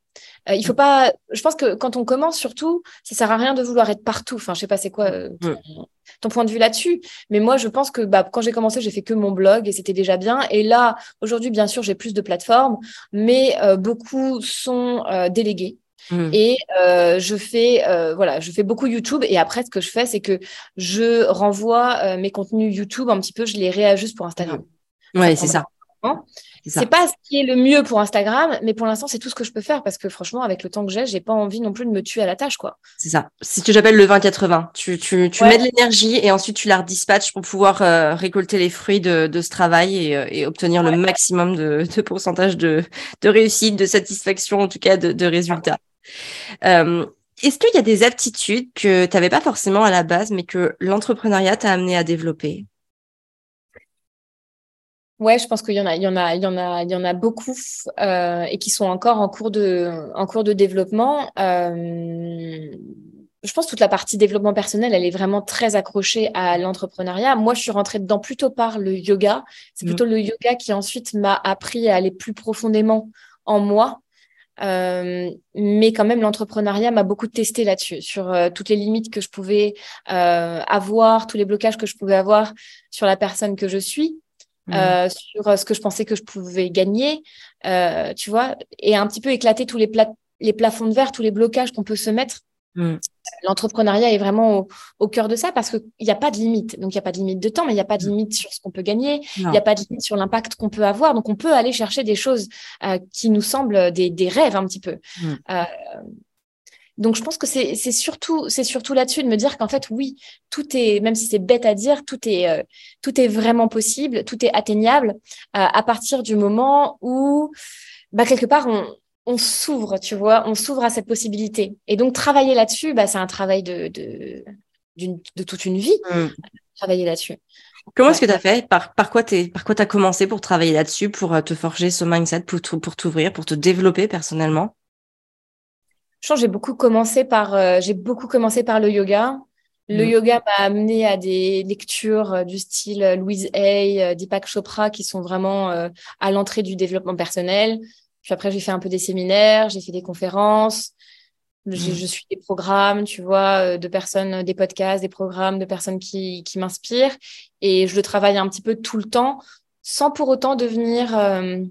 Euh, il faut pas. Je pense que quand on commence, surtout, ça sert à rien de vouloir être partout. Enfin, je sais pas c'est quoi euh, ton, point de vue là-dessus, mais moi, je pense que bah, quand j'ai commencé, j'ai fait que mon blog et c'était déjà bien. Et là, aujourd'hui, bien sûr, j'ai plus de plateformes, mais euh, beaucoup sont délégués. Mm. Et je fais voilà, je fais beaucoup YouTube et après ce que je fais c'est que je renvoie mes contenus YouTube un petit peu, je les réajuste pour Instagram. Ouais, c'est ça. C'est pas ce qui est le mieux pour Instagram, mais pour l'instant, c'est tout ce que je peux faire parce que franchement, avec le temps que j'ai, j'ai pas envie non plus de me tuer à la tâche, quoi. C'est ça. Si tu j'appelle le 20-80, tu, tu, tu mets de l'énergie et ensuite tu la redispatches pour pouvoir euh, récolter les fruits de, de ce travail et, euh, et obtenir le maximum de, de pourcentage de, de réussite, de satisfaction, en tout cas de, de résultats. Euh, est-ce qu'il y a des aptitudes que tu n'avais pas forcément à la base, mais que l'entrepreneuriat t'a amené à développer? Ouais, je pense qu'il y en a, il y en a, il y en a, il y en a beaucoup euh, et qui sont encore en cours de, en cours de développement. Euh, je pense que toute la partie développement personnel, elle est vraiment très accrochée à l'entrepreneuriat. Moi, je suis rentrée dedans plutôt par le yoga. C'est mmh. plutôt le yoga qui ensuite m'a appris à aller plus profondément en moi. Euh, mais quand même, l'entrepreneuriat m'a beaucoup testé là-dessus, sur euh, toutes les limites que je pouvais euh, avoir, tous les blocages que je pouvais avoir sur la personne que je suis. Mmh. Euh, sur euh, ce que je pensais que je pouvais gagner, euh, tu vois, et un petit peu éclater tous les, les plafonds de verre, tous les blocages qu'on peut se mettre. Mmh. L'entrepreneuriat est vraiment au, au, cœur de ça parce qu'il n'y a pas de limite. Donc, il n'y a pas de limite de temps, mais il n'y a pas de mmh. limite sur ce qu'on peut gagner. Il n'y a pas de limite sur l'impact qu'on peut avoir. Donc, on peut aller chercher des choses euh, qui nous semblent des, des, rêves un petit peu. Euh, donc, je pense que c'est surtout, là-dessus de me dire qu'en fait, oui, tout est, même si c'est bête à dire, tout est, euh, tout est vraiment possible, tout est atteignable euh, à partir du moment où, bah, quelque part, on, on s'ouvre, tu vois, on s'ouvre à cette possibilité. Et donc, travailler là-dessus, bah, c'est un travail de, de, de toute une vie, mmh. travailler là-dessus. Comment est-ce que tu as fait? Par, par quoi tu as commencé pour travailler là-dessus, pour euh, te forger ce mindset, pour t'ouvrir, pour te développer personnellement? Je j'ai beaucoup commencé par, euh, j'ai beaucoup commencé par le yoga. Le mm. yoga m'a amené à des lectures euh, du style euh, Louise Hay, Deepak Chopra, qui sont vraiment à l'entrée du développement personnel. Puis après, j'ai fait un peu des séminaires, j'ai fait des conférences, mm. je suis des programmes, tu vois, de personnes, des podcasts, des programmes de personnes qui, qui m'inspirent. Et je le travaille un petit peu tout le temps, sans pour autant devenir,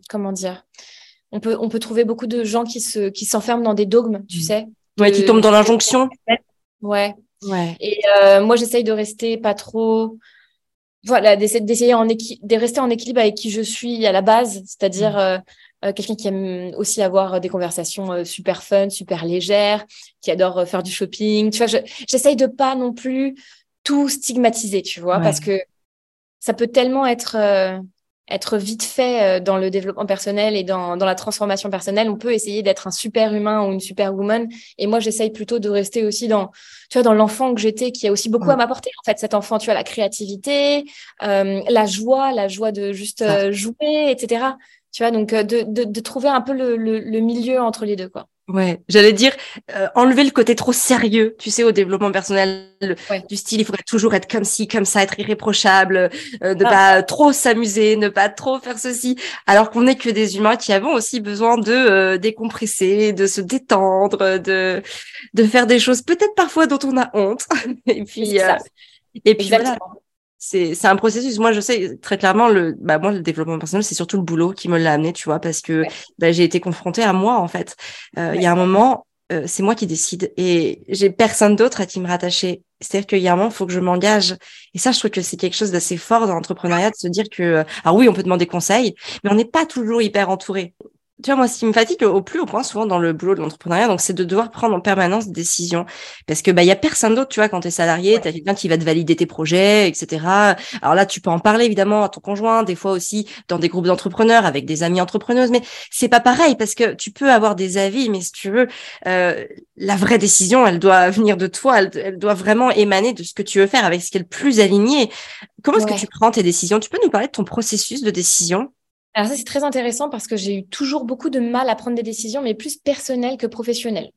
comment dire, on peut, on peut trouver beaucoup de gens qui se, qui s'enferment dans des dogmes, tu mm. sais. Ouais, qui tombent dans l'injonction. Ouais. Ouais. Et euh, moi, j'essaye de rester pas trop voilà, d'essayer de rester en équilibre avec qui je suis à la base, c'est-à-dire mmh. euh, euh, quelqu'un qui aime aussi avoir des conversations super fun, super légères, qui adore faire du shopping. Tu vois, j'essaye de pas non plus tout stigmatiser, tu vois, parce que ça peut tellement être être vite fait dans le développement personnel et dans, dans la transformation personnelle. On peut essayer d'être un super humain ou une super woman. Et moi, j'essaye plutôt de rester aussi dans, tu vois, dans l'enfant que j'étais, qui a aussi beaucoup à m'apporter. En fait, cet enfant, tu vois, la créativité, euh, la joie, la joie de juste euh, jouer, etc. Tu vois, donc euh, de, de, de trouver un peu le, le, le milieu entre les deux, quoi. Ouais, j'allais dire euh, enlever le côté trop sérieux, tu sais, au développement personnel du style. Il faudrait toujours être comme ci, comme ça, être irréprochable, euh, ne ah. pas trop s'amuser, ne pas trop faire ceci, alors qu'on n'est que des humains qui avons aussi besoin de euh, décompresser, de se détendre, de de faire des choses peut-être parfois dont on a honte. et puis et puis voilà c'est un processus. Moi, je sais très clairement le bah moi le développement personnel, c'est surtout le boulot qui me l'a amené, tu vois, parce que bah, j'ai été confrontée à moi en fait. Euh, il y a un moment, euh, c'est moi qui décide et j'ai personne d'autre à qui me rattacher. C'est-à-dire qu'il y a un moment, il faut que je m'engage. Et ça, je trouve que c'est quelque chose d'assez fort dans l'entrepreneuriat de se dire que, euh, alors oui, on peut demander conseil, mais on n'est pas toujours hyper entouré tu vois, moi, ce qui me fatigue au plus haut point, souvent dans le boulot de l'entrepreneuriat, donc c'est de devoir prendre en permanence des décisions. Parce que, bah, il y a personne d'autre, tu vois, quand tu es salarié, tu as quelqu'un qui va te valider tes projets, etc. Alors là, tu peux en parler, évidemment, à ton conjoint, des fois aussi dans des groupes d'entrepreneurs, avec des amis entrepreneuses, mais c'est pas pareil parce que tu peux avoir des avis, mais si tu veux, euh, la vraie décision, elle doit venir de toi, elle, doit vraiment émaner de ce que tu veux faire avec ce qui est le plus aligné. Comment est-ce que tu prends tes décisions? Tu peux nous parler de ton processus de décision? Alors ça, c'est très intéressant parce que j'ai eu toujours beaucoup de mal à prendre des décisions, mais plus personnelles que professionnelles.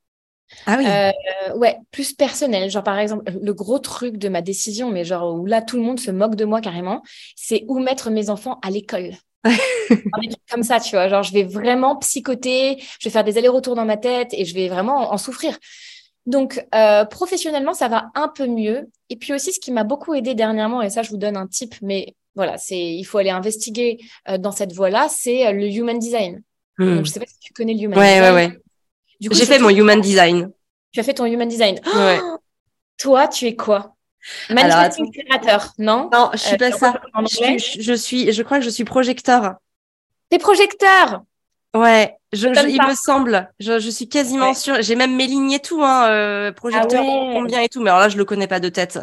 Ah oui. Euh, ouais, plus personnel. Genre par exemple, le gros truc de ma décision, mais genre où là tout le monde se moque de moi carrément, c'est où mettre mes enfants à l'école. comme ça, tu vois. Genre je vais vraiment psychoter, je vais faire des allers-retours dans ma tête et je vais vraiment en, souffrir. Donc euh, professionnellement, ça va un peu mieux. Et puis aussi, ce qui m'a beaucoup aidé dernièrement, et ça je vous donne un tip, mais voilà, c'est il faut aller investiguer euh, dans cette voie-là, c'est euh, le human design. Hmm. Donc, je sais pas si tu connais le human design. Ouais, ouais. J'ai fait mon human design. Tu as fait ton human design. Oh toi, tu es quoi? Manifesting créateur, non? Non, je suis pas euh, ça. Je, suis, je crois que je suis projecteur. T'es projecteur Ouais, je, il me semble. Je, suis quasiment sûre. J'ai même mes lignes et tout, hein, projecteur, ah combien et tout. Mais alors là, je le connais pas de tête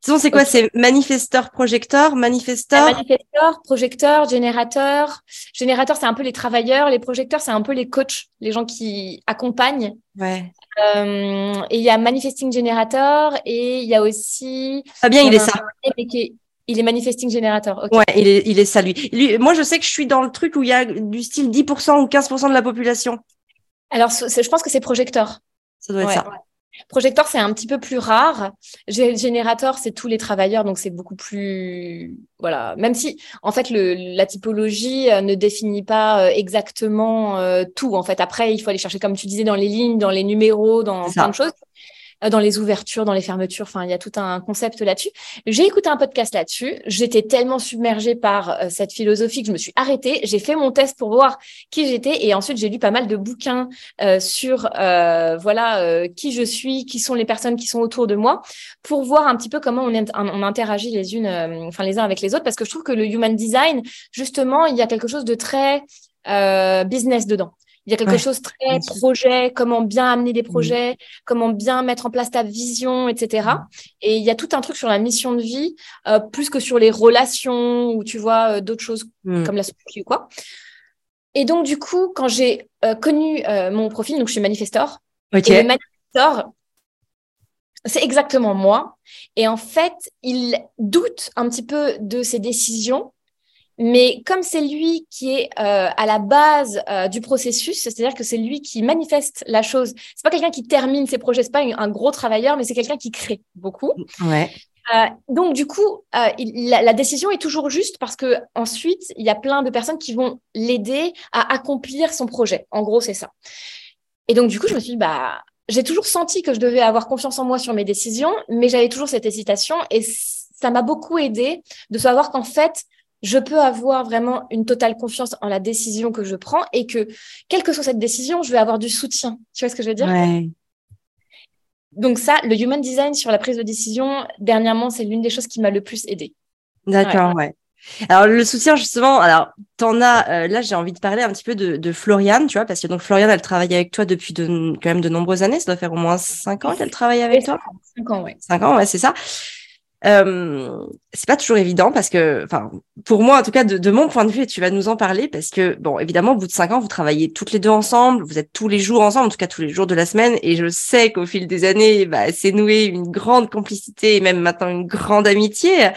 c'est quoi? C'est manifesteur, projecteur, manifesteur? Manifesteur, projecteur, générateur. Générateur, c'est un peu les travailleurs. Les projecteurs, c'est un peu les coachs, les gens qui accompagnent. Ouais. Euh, et il y a manifesting generator et il y a aussi. Fabien, il est ça. Il est manifesting generator. Ouais, il est, il est ça, lui. lui. Moi, je sais que je suis dans le truc où il y a du style 10% ou 15% de la population. Alors, je pense que c'est projecteur. Ça doit être ça. Projecteur, c'est un petit peu plus rare. Générateur, c'est tous les travailleurs, donc c'est beaucoup plus voilà. Même si en fait le, la typologie euh, ne définit pas euh, exactement euh, tout. En fait, après, il faut aller chercher, comme tu disais, dans les lignes, dans les numéros, dans plein de choses. Euh, dans les ouvertures, dans les fermetures. Enfin, il y a tout un concept là-dessus. J'ai écouté un podcast là-dessus. J'étais tellement submergée par euh, cette philosophie que je me suis arrêtée. J'ai fait mon test pour voir qui j'étais et ensuite j'ai lu pas mal de bouquins euh, sur voilà qui je suis, qui sont les personnes qui sont autour de moi, pour voir un petit peu comment on, on interagit les unes, enfin les uns avec les autres. Parce que je trouve que le human design, justement, il y a quelque chose de très business dedans. Il y a quelque chose très projet, comment bien amener des projets, comment bien mettre en place ta vision, etc. Et il y a tout un truc sur la mission de vie, euh, plus que sur les relations ou tu vois euh, d'autres choses mm. comme la société ou quoi. Et donc du coup, quand j'ai euh, connu mon profil, donc je suis manifestor. Et le manifestor, c'est exactement moi. Et en fait, il doute un petit peu de ses décisions mais comme c'est lui qui est euh, à la base euh, du processus, c'est-à-dire que c'est lui qui manifeste la chose. C'est pas quelqu'un qui termine ses projets, c'est pas un gros travailleur, mais c'est quelqu'un qui crée beaucoup. Ouais. Euh, donc du coup, il, la, la, décision est toujours juste parce que ensuite il y a plein de personnes qui vont l'aider à accomplir son projet. En gros, c'est ça. Et donc du coup, je me suis dit bah j'ai toujours senti que je devais avoir confiance en moi sur mes décisions, mais j'avais toujours cette hésitation et ça m'a beaucoup aidé de savoir qu'en fait je peux avoir vraiment une totale confiance en la décision que je prends et que, quelle que soit cette décision, je vais avoir du soutien. Tu vois ce que je veux dire? Donc ça, le human design sur la prise de décision, dernièrement, c'est l'une des choses qui m'a le plus aidé. D'accord, ouais. Alors le soutien justement, alors t'en as, euh, là j'ai envie de parler un petit peu de, de Floriane, tu vois, parce que donc Floriane elle travaille avec toi depuis de, quand même de nombreuses années, ça doit faire au moins cinq ans qu'elle travaille avec toi. Cinq ans, ouais. Cinq ans, ouais, c'est ça. Euh, c'est pas toujours évident parce que, enfin, pour moi en tout cas, de, de, mon point de vue, et tu vas nous en parler parce que, bon, évidemment, au bout de cinq ans, vous travaillez toutes les deux ensemble, vous êtes tous les jours ensemble, en tout cas tous les jours de la semaine, et je sais qu'au fil des années, bah, c'est noué une grande complicité et même maintenant une grande amitié.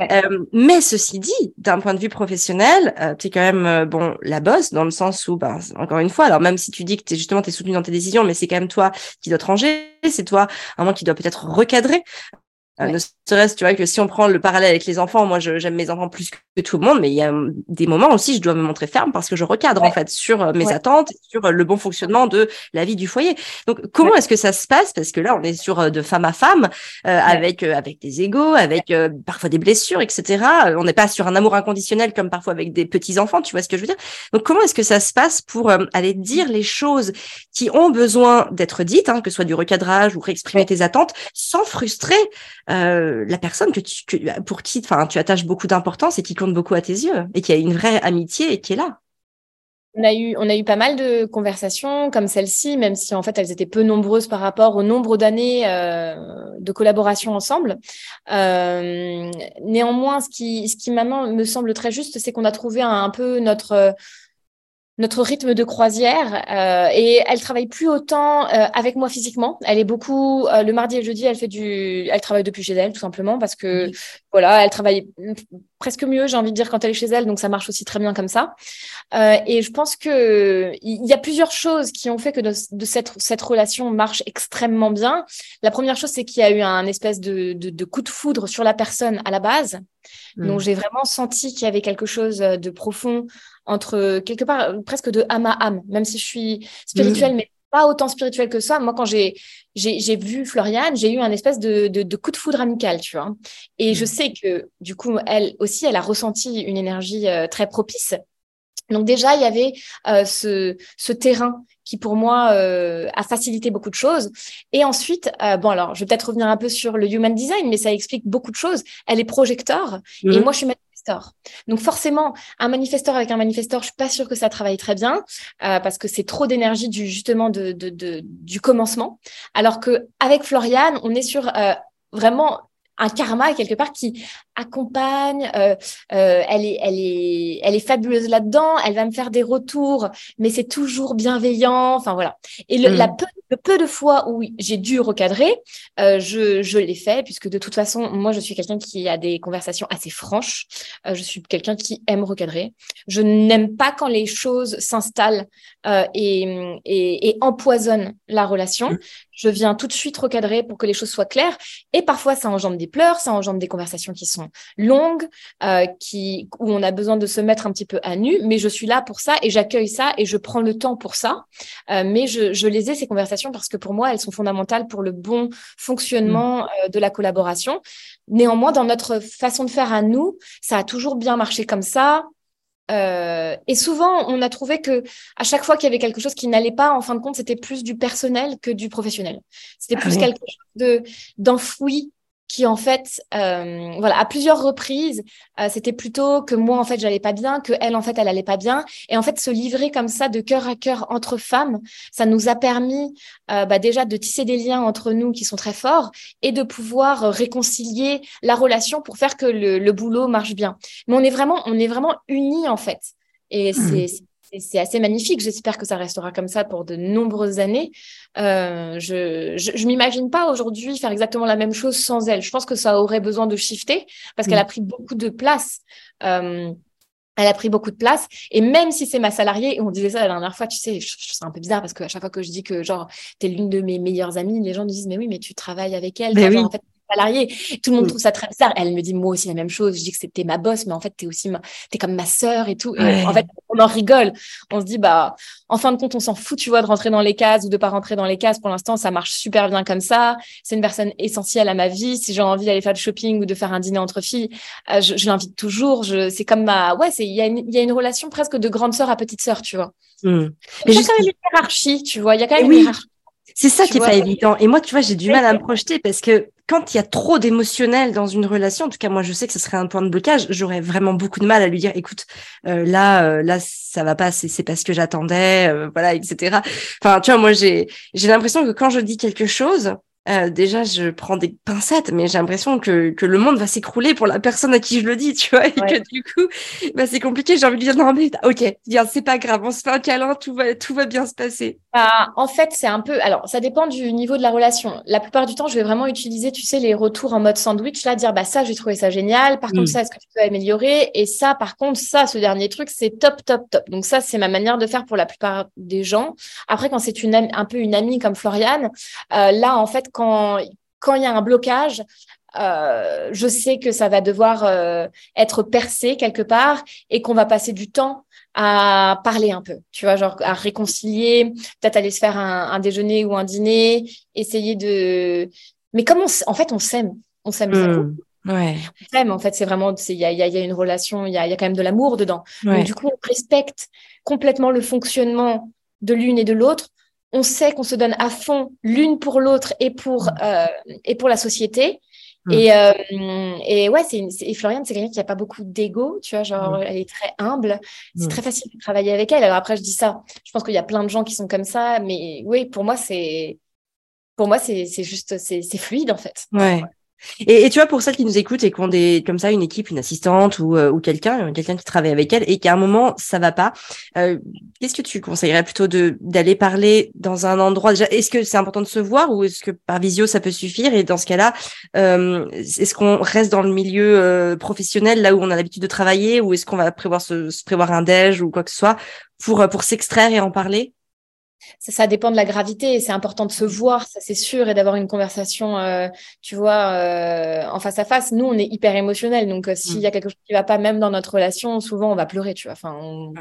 Euh, mais ceci dit, d'un point de vue professionnel, euh, tu es quand même, euh, bon, la bosse dans le sens où, ben, encore une fois, alors même si tu dis que t'es justement t'es soutenu dans tes décisions, mais c'est quand même toi qui dois te ranger, c'est toi, un moment qui doit peut-être recadrer euh, ne serait-ce, tu vois, que si on prend le parallèle avec les enfants, moi, j'aime mes enfants plus que tout le monde, mais il y a des moments aussi, je dois me montrer ferme parce que je recadre, en fait, sur euh, mes attentes, sur euh, le bon fonctionnement de la vie du foyer. Donc, comment est-ce que ça se passe? Parce que là, on est sur de femme à femme, avec, avec des égaux, avec parfois des blessures, etc. On n'est pas sur un amour inconditionnel comme parfois avec des petits enfants, tu vois ce que je veux dire? Donc, comment est-ce que ça se passe pour aller dire les choses qui ont besoin d'être dites, hein, que ce soit du recadrage ou réexprimer tes attentes, sans frustrer euh, la personne que pour qui tu attaches beaucoup d'importance et qui compte beaucoup à tes yeux et qui a une vraie amitié et qui est là. On a, eu, on a eu pas mal de conversations comme celle-ci, même si en fait elles étaient peu nombreuses par rapport au nombre d'années euh, de collaboration ensemble. Euh, néanmoins, ce qui, ce qui maintenant me semble très juste, c'est qu'on a trouvé un peu notre notre rythme de croisière euh, et elle travaille plus autant euh, avec moi physiquement. Elle est beaucoup euh, le mardi et le jeudi, elle fait du, elle travaille depuis chez elle tout simplement parce que voilà, elle travaille presque mieux, j'ai envie de dire quand elle est chez elle, donc ça marche aussi très bien comme ça. Euh, et je pense que il y a plusieurs choses qui ont fait que de, de cette cette relation marche extrêmement bien. La première chose, c'est qu'il y a eu un espèce de, de, de, coup de foudre sur la personne à la base. Donc mm. j'ai vraiment senti qu'il y avait quelque chose de profond entre quelque part presque de âme à âme, même si je suis spirituelle, mm. mais pas autant spirituelle que ça. Moi, quand j'ai j'ai vu Floriane, j'ai eu un espèce de, de, de, coup de foudre amical, tu vois. Et je mm. sais que du coup, elle aussi, elle a ressenti une énergie euh, très propice. Donc déjà, il y avait euh, ce, ce terrain qui pour moi euh, a facilité beaucoup de choses. Et ensuite, euh, bon alors, je vais peut-être revenir un peu sur le human design, mais ça explique beaucoup de choses. Elle est projecteur et mhm. moi je suis Donc forcément, un manifesteur avec un manifesteur, je suis pas sûre que ça travaille très bien euh, parce que c'est trop d'énergie du justement de, du commencement. Alors que avec Floriane, on est sur euh, vraiment un karma quelque part qui accompagne. Euh, euh, elle est, elle est, elle est fabuleuse là-dedans. Elle va me faire des retours, mais c'est toujours bienveillant. Enfin voilà. Et le, la mm. peu, le peu de fois où j'ai dû recadrer, euh, je, je l'ai fait puisque de toute façon, moi, je suis quelqu'un qui a des conversations assez franches. Je suis quelqu'un qui aime recadrer. Je n'aime pas quand les choses s'installent et, et, et, empoisonnent la relation. Mm. Je viens tout de suite recadrer pour que les choses soient claires. Et parfois, ça engendre des pleurs, ça engendre des conversations qui sont longues, euh, qui, où on a besoin de se mettre un petit peu à nu, mais je suis là pour ça et j'accueille ça et je prends le temps pour ça. Euh, mais je, je, les ai, ces conversations, parce que pour moi, elles sont fondamentales pour le bon fonctionnement mm. euh, de la collaboration. Néanmoins, dans notre façon de faire à nous, ça a toujours bien marché comme ça. Euh, et souvent, on a trouvé que à chaque fois qu'il y avait quelque chose qui n'allait pas, en fin de compte, c'était plus du personnel que du professionnel. C'était ah plus quelque chose de d'enfoui qui en fait, euh, voilà, à plusieurs reprises, euh, c'était plutôt que moi en fait j'allais pas bien, que elle en fait elle allait pas bien, et en fait se livrer comme ça de cœur à cœur entre femmes, ça nous a permis euh, bah, déjà de tisser des liens entre nous qui sont très forts et de pouvoir réconcilier la relation pour faire que le, le boulot marche bien. Mais on est vraiment, on est vraiment unis en fait, et mmh. c'est c'est assez magnifique. J'espère que ça restera comme ça pour de nombreuses années. Euh, je je, m'imagine pas aujourd'hui faire exactement la même chose sans elle. Je pense que ça aurait besoin de shifter parce qu'elle a pris beaucoup de place. Euh, elle a pris beaucoup de place et même si c'est ma salariée on disait ça la dernière fois tu sais je, c'est un peu bizarre parce que à chaque fois que je dis que genre t'es l'une de mes meilleures amies les gens me disent mais oui mais tu travailles avec elle oui. en fait salarié. Tout le monde trouve ça très bizarre. Elle me dit moi aussi la même chose. Je dis que c'était ma boss, mais en fait t'es aussi ma... t'es comme ma sœur et tout. Et en fait on en rigole. On se dit bah en fin de compte on s'en fout tu vois de rentrer dans les cases ou de pas rentrer dans les cases. Pour l'instant ça marche super bien comme ça. C'est une personne essentielle à ma vie. Si j'ai envie d'aller faire du shopping ou de faire un dîner entre filles, euh, je, je l'invite toujours. Je c'est comme ma ouais c'est il y a une il y a une relation presque de grande sœur à petite sœur tu vois. Mmh. Mais il y a quand même une hiérarchie tu vois. Il y a quand même une hiérarchie. C'est ça qui est pas évident. Et moi, tu vois, j'ai du mal à me projeter parce que quand il y a trop d'émotionnel dans une relation, en tout cas moi je sais que ce serait un point de blocage, j'aurais vraiment beaucoup de mal à lui dire, écoute, euh, là, euh, là ça va pas, c'est pas ce que j'attendais, euh, voilà, etc. Enfin, tu vois, moi j'ai j'ai l'impression que quand je dis quelque chose, euh, déjà, je prends des pincettes, mais j'ai l'impression que, que le monde va s'écrouler pour la personne à qui je le dis, tu vois, et que du coup, bah, c'est compliqué. J'ai envie de dire, non, mais ok, c'est pas grave, on se fait un câlin, tout va, tout va bien se passer. Bah, en fait, c'est un peu, alors, ça dépend du niveau de la relation. La plupart du temps, je vais vraiment utiliser, tu sais, les retours en mode sandwich, là, dire, bah, ça, j'ai trouvé ça génial. Par contre, mm. ça, est-ce que tu peux améliorer? Et ça, par contre, ça, ce dernier truc, c'est top, top, top. Donc, ça, c'est ma manière de faire pour la plupart des gens. Après, quand c'est une, un peu une amie comme Floriane, euh, là, en fait, quand, quand il y a un blocage, euh, je sais que ça va devoir euh, être percé quelque part et qu'on va passer du temps à parler un peu, tu vois, genre à réconcilier, peut-être aller se faire un, déjeuner ou un dîner, essayer de. Mais comme on, en fait, on s'aime, on s'aime. Mmh, ouais. On s'aime, en fait, c'est vraiment, il y a, y, y a, une relation, il y a, y a, quand même de l'amour dedans. Donc, du coup, on respecte complètement le fonctionnement de l'une et de l'autre on sait qu'on se donne à fond l'une pour l'autre et pour mm. euh, et pour la société. Mm. Et, euh, et ouais, c'est Floriane, c'est quelqu'un qui n'a pas beaucoup d'ego, tu vois, genre mm. elle est très humble. C'est très facile de travailler avec elle. Alors après, je dis ça. Je pense qu'il y a plein de gens qui sont comme ça, mais oui, pour moi, c'est pour moi, c'est juste c'est fluide en fait. Ouais. Et, tu vois, pour celles qui nous écoutent et qui ont des, comme ça, une équipe, une assistante ou, euh, ou quelqu'un, quelqu'un qui travaille avec elle et qu'à un moment ça va pas, euh, qu'est-ce que tu conseillerais plutôt d'aller parler dans un endroit Est-ce que c'est important de se voir ou est-ce que par visio ça peut suffire? Et dans ce cas-là, euh, est-ce qu'on reste dans le milieu professionnel là où on a l'habitude de travailler ou est-ce qu'on va prévoir se, se, prévoir un déj ou quoi que ce soit pour pour s'extraire et en parler? Ça, dépend de la gravité. C'est important de se voir, ça c'est sûr, et d'avoir une conversation, euh, tu vois, euh, en face à face. Nous, on est hyper émotionnel, donc euh, s'il y a mm. quelque chose qui va pas, même dans notre relation, souvent on va pleurer, tu vois. Enfin,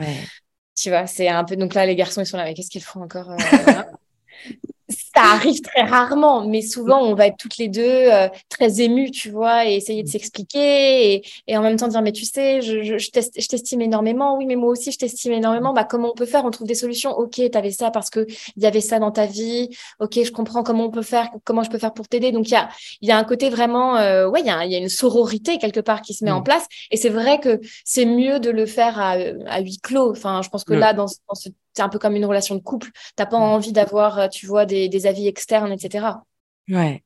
tu vois, c'est un peu. Donc là, les garçons, ils sont là, mais qu'est-ce qu'ils font encore ça arrive très rarement, mais souvent on va être toutes les deux euh, très émues, tu vois, et essayer de s'expliquer et, et, en même temps dire mais tu sais, je, je, je t'estime énormément, oui, mais moi aussi je t'estime énormément. Bah comment on peut faire? On trouve des solutions. Ok, tu avais ça parce que il y avait ça dans ta vie. Ok, je comprends comment on peut faire, comment je peux faire pour t'aider. Donc il y a il y a un côté vraiment, euh, ouais, il y, a, y a une sororité quelque part qui se met en mm. place. Et c'est vrai que c'est mieux de le faire à, à huis clos. Enfin, je pense que là dans, dans ce c'est un peu comme une relation de couple. T'as pas mm. envie d'avoir, euh, tu vois, des, des, avis externes, etc. Ouais.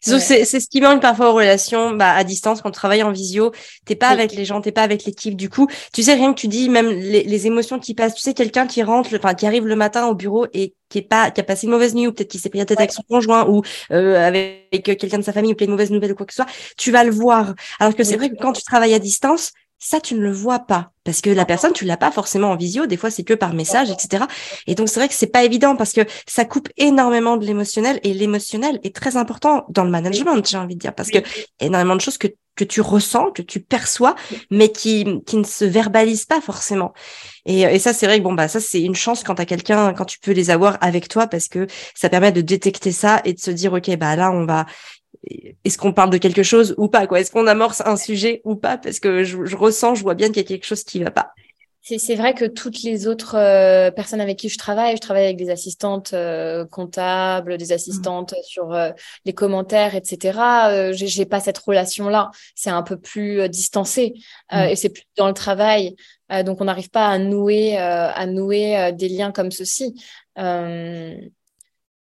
C'est ce qui manque parfois aux relations bah, à distance quand tu travailles en visio. T'es pas avec les gens, t'es pas avec l'équipe. Du coup, tu sais rien que tu dis, même les, les émotions qui passent. Tu sais quelqu'un qui rentre, enfin qui arrive le matin au bureau et qui est pas, qui a passé une mauvaise nuit ou peut-être qui s'est pris la tête avec son conjoint ou euh, avec quelqu'un de sa famille ou plein de mauvaises nouvelles ou quoi que ce soit. Tu vas le voir. Alors que c'est vrai que quand tu travailles à distance, ça, tu ne le vois pas parce que la personne, tu l'as pas forcément en visio. Des fois, c'est que par message, etc. Et donc, c'est vrai que c'est pas évident parce que ça coupe énormément de l'émotionnel et l'émotionnel est très important dans le management, j'ai envie de dire, parce que énormément de choses que que tu ressens, que tu perçois, mais qui qui ne se verbalisent pas forcément. Et, et ça, c'est vrai que bon bah ça c'est une chance quand as quelqu'un, quand tu peux les avoir avec toi parce que ça permet de détecter ça et de se dire ok bah là on va est-ce qu'on parle de quelque chose ou pas quoi? Est-ce qu'on amorce un sujet ou pas? Parce que je, je, ressens, je vois bien qu'il y a quelque chose qui va pas. C'est vrai que toutes les autres euh, personnes avec qui je travaille, je travaille avec des assistantes euh, comptables, des assistantes sur euh, les commentaires, etc. J'ai pas cette relation-là. C'est un peu plus distancé mmh. et c'est plus dans le travail. donc on n'arrive pas à nouer, à nouer des liens comme ceci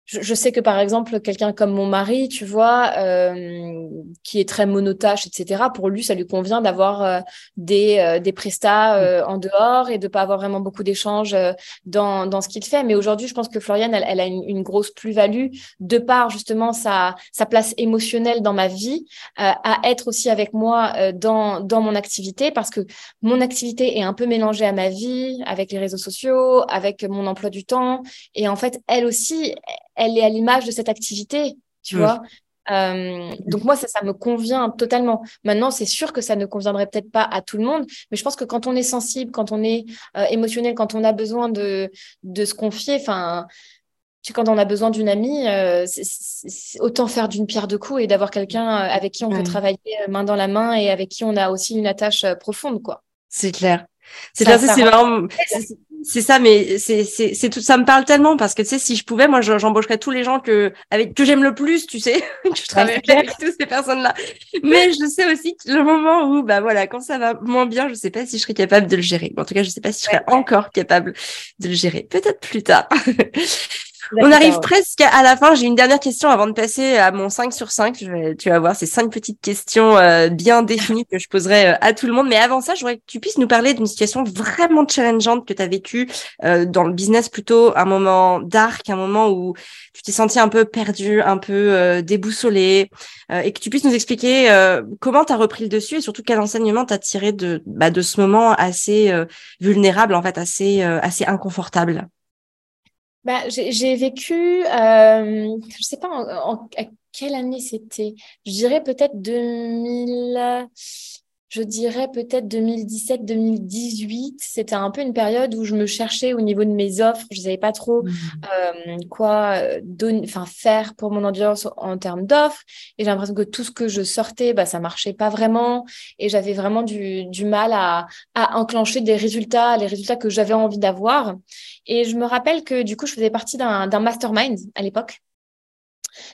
je, sais que par exemple quelqu'un comme mon mari, tu vois, euh, qui est très monotache, etc. Pour lui, ça lui convient d'avoir euh, des euh, des prestats euh, en dehors et de pas avoir vraiment beaucoup d'échanges dans dans ce qu'il fait. Mais aujourd'hui, je pense que Floriane, elle, elle a une, une grosse plus-value de par justement sa sa place émotionnelle dans ma vie, à être aussi avec moi dans dans mon activité parce que mon activité est un peu mélangée à ma vie, avec les réseaux sociaux, avec mon emploi du temps, et en fait, elle aussi elle est à l'image de cette activité, tu vois. Euh, donc moi, ça, ça me convient totalement. Maintenant, c'est sûr que ça ne conviendrait peut-être pas à tout le monde, mais je pense que quand on est sensible, quand on est euh, émotionnel, quand on a besoin de, de se confier, enfin, quand on a besoin d'une amie, euh, c'est autant faire d'une pierre deux coups et d'avoir quelqu'un avec qui on peut travailler main dans la main et avec qui on a aussi une attache profonde, quoi. C'est clair. C'est c'est marrant. C'est ça, mais c'est c'est c'est tout. Ça me parle tellement parce que tu sais, si je pouvais, moi, j'embaucherais tous les gens que avec que j'aime le plus, tu sais, que je travaille avec toutes ces personnes-là. Mais je sais aussi que le moment où, bah voilà, quand ça va moins bien, je sais pas si je serais capable de le gérer. En tout cas, je sais pas si je serais encore capable de le gérer. Peut-être plus tard. On arrive presque à la fin. J'ai une dernière question avant de passer à mon 5 sur 5. tu vas voir, ces cinq petites questions euh, bien définies que je poserai euh, à tout le monde. Mais avant ça, je voudrais que tu puisses nous parler d'une situation vraiment challengeante que tu as vécue euh, dans le business plutôt, un moment dark, un moment où tu t'es senti un peu perdu, un peu déboussolé, et que tu puisses nous expliquer comment tu as repris le dessus et surtout quel enseignement tu as tiré de, bah, de ce moment assez vulnérable, en fait, assez, assez inconfortable. Bah, j'ai vécu, euh, je sais pas en, à quelle année c'était. Je dirais peut-être 2000, je dirais peut-être 2017-2018. C'était un peu une période où je me cherchais au niveau de mes offres. Je ne savais pas trop mmh. euh, quoi euh, donner, faire pour mon audience en termes d'offres. Et j'ai l'impression que tout ce que je sortais, bah, ça marchait pas vraiment. Et j'avais vraiment du, du mal à, à enclencher des résultats, les résultats que j'avais envie d'avoir. Et je me rappelle que du coup, je faisais partie d'un mastermind à l'époque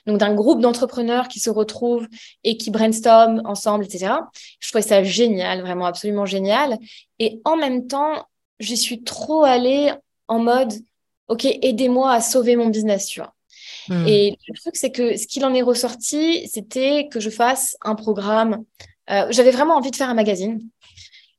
donc d'un groupe d'entrepreneurs qui se retrouvent et qui brainstorment ensemble, etc. Je trouvais ça génial, vraiment absolument génial. Et en même temps, j'y suis trop allée en mode, OK, aidez-moi à sauver mon business, tu vois. Hmm. Et le truc, c'est que ce qu'il en est ressorti, c'était que je fasse un programme. Euh, j'avais vraiment envie de faire un magazine.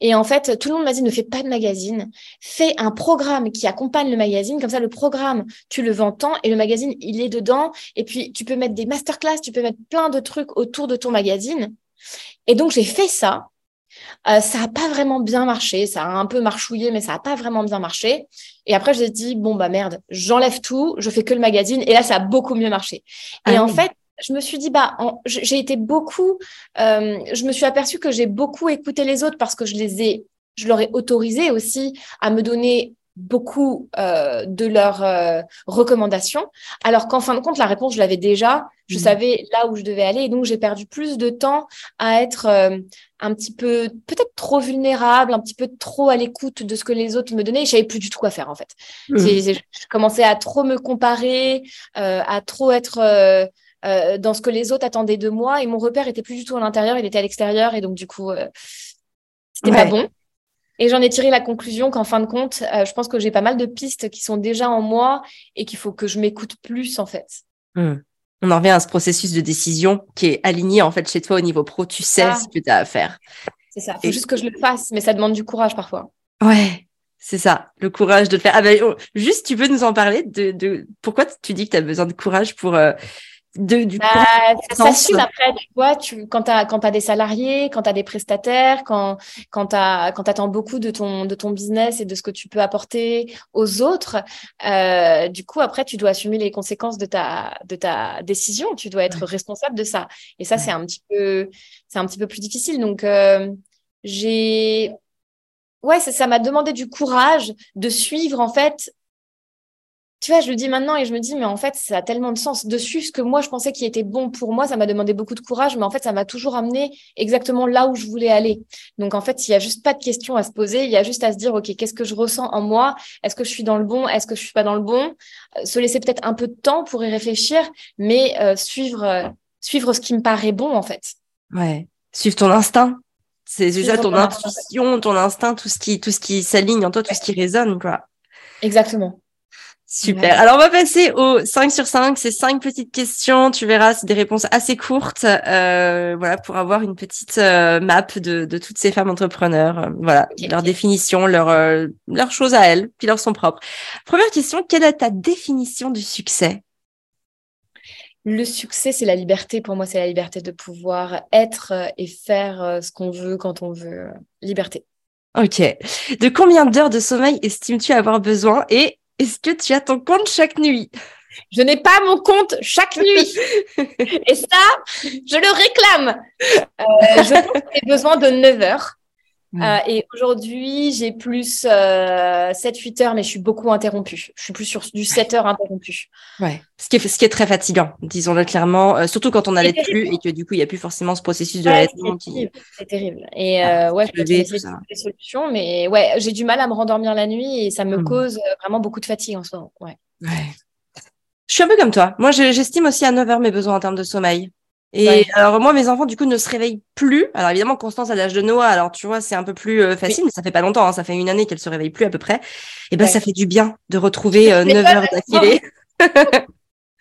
Et en fait, tout le monde m'a dit ne fais pas de magazine, fais un programme qui accompagne le magazine. Comme ça, le programme, tu le vends tant et le magazine, il est dedans. Et puis, tu peux mettre des masterclass, tu peux mettre plein de trucs autour de ton magazine. Et donc, j'ai fait ça. Euh, ça n'a pas vraiment bien marché. Ça a un peu marchouillé, mais ça n'a pas vraiment bien marché. Et après, j'ai dit, bon, bah merde, j'enlève tout, je fais que le magazine. Et là, ça a beaucoup mieux marché. et ah en fait, je me suis dit, bah, j'ai été beaucoup, euh, je me suis aperçue que j'ai beaucoup écouté les autres parce que je les ai, je leur ai autorisé aussi à me donner beaucoup euh, de leurs euh, recommandations, alors qu'en fin de compte, la réponse, je l'avais déjà, je mmh. savais là où je devais aller, et donc j'ai perdu plus de temps à être un petit peu, peut-être trop vulnérable, un petit peu trop à l'écoute de ce que les autres me donnaient, et je savais plus du tout quoi faire en fait. Mmh. Je commençais à trop me comparer, à trop être euh, dans ce que les autres attendaient de moi. Et mon repère était plus du tout à l'intérieur, il était à l'extérieur. Et donc, du coup, euh, c'était pas bon. Et j'en ai tiré la conclusion qu'en fin de compte, euh, je pense que j'ai pas mal de pistes qui sont déjà en moi et qu'il faut que je m'écoute plus, en fait. Hmm. On en revient à ce processus de décision qui est aligné, en fait, chez toi au niveau pro. Tu sais ce que tu as à faire. C'est ça. Il faut juste que je le fasse, mais ça demande du courage parfois. Ouais, c'est ça, le courage de le faire. Ah ben, juste, tu peux nous en parler de, de... pourquoi tu dis que tu as besoin de courage pour du bah, ça suit après, tu vois, tu, quand tu as, des salariés, quand tu as des prestataires, quand, quand tu attends beaucoup de ton, de ton business et de ce que tu peux apporter aux autres, euh, du coup, après, tu dois assumer les conséquences de ta, de ta décision. Tu dois être responsable de ça. Et ça, c'est un petit peu, c'est un petit peu plus difficile. Donc, euh, j'ai, ouais, ça m'a demandé du courage de suivre, en fait, tu vois, je le dis maintenant et je me dis, mais en fait, ça a tellement de sens. De suivre ce que moi, je pensais qui était bon pour moi, ça m'a demandé beaucoup de courage, mais en fait, ça m'a toujours amené exactement là où je voulais aller. Donc, en fait, il n'y a juste pas de questions à se poser, il y a juste à se dire, OK, qu'est-ce que je ressens en moi? Est-ce que je suis dans le bon? Est-ce que je suis pas dans le bon? Euh, Se laisser peut-être un peu de temps pour y réfléchir, mais euh, suivre, euh, suivre ce qui me paraît bon, en fait. Ouais, suivre ton instinct. C'est déjà ton intuition, ton instinct, tout ce qui, tout ce qui s'aligne en toi, tout ce qui résonne, quoi. Exactement. Super. Alors, on va passer au 5 sur 5. C'est cinq petites questions. Tu verras, c'est des réponses assez courtes. Euh, voilà, pour avoir une petite euh, map de, de, toutes ces femmes entrepreneurs. Euh, voilà, leur définition, leur, euh, leurs choses à elles, puis leur son propre. Première question, quelle est ta définition du succès? Le succès, c'est la liberté. Pour moi, c'est la liberté de pouvoir être et faire ce qu'on veut quand on veut. Liberté. Ok. De combien d'heures de sommeil estimes-tu avoir besoin? Et est-ce que tu as ton compte chaque nuit? Je n'ai pas mon compte chaque nuit. Et ça, je le réclame. Euh, je pense que j'ai besoin de 9 heures. Euh, et aujourd'hui, j'ai plus 7-8 euh, heures, mais je suis beaucoup interrompue. Je suis plus sur du 7 heures interrompu. Ouais. Ce qui est, ce qui est très fatigant, disons-le clairement, euh, surtout quand on n'allait plus et que du coup, il n'y a plus forcément ce processus de ouais, C'est terrible. Et ah, ouais, je vais essayer des solutions, mais ouais, j'ai du mal à me rendormir la nuit et ça me mmh. cause vraiment beaucoup de fatigue en ce moment. Ouais. ouais. Je suis un peu comme toi. Moi, j'estime aussi à 9 heures mes besoins en termes de sommeil. Et alors moi, mes enfants, du coup, ne se réveillent plus. Alors évidemment, Constance à l'âge de Noah, alors tu vois, c'est un peu plus euh, facile, mais ça fait pas longtemps, hein, ça fait une année qu'elle se réveille plus à peu près. Et ben, ça fait du bien de retrouver euh, 9 heures d'affilée.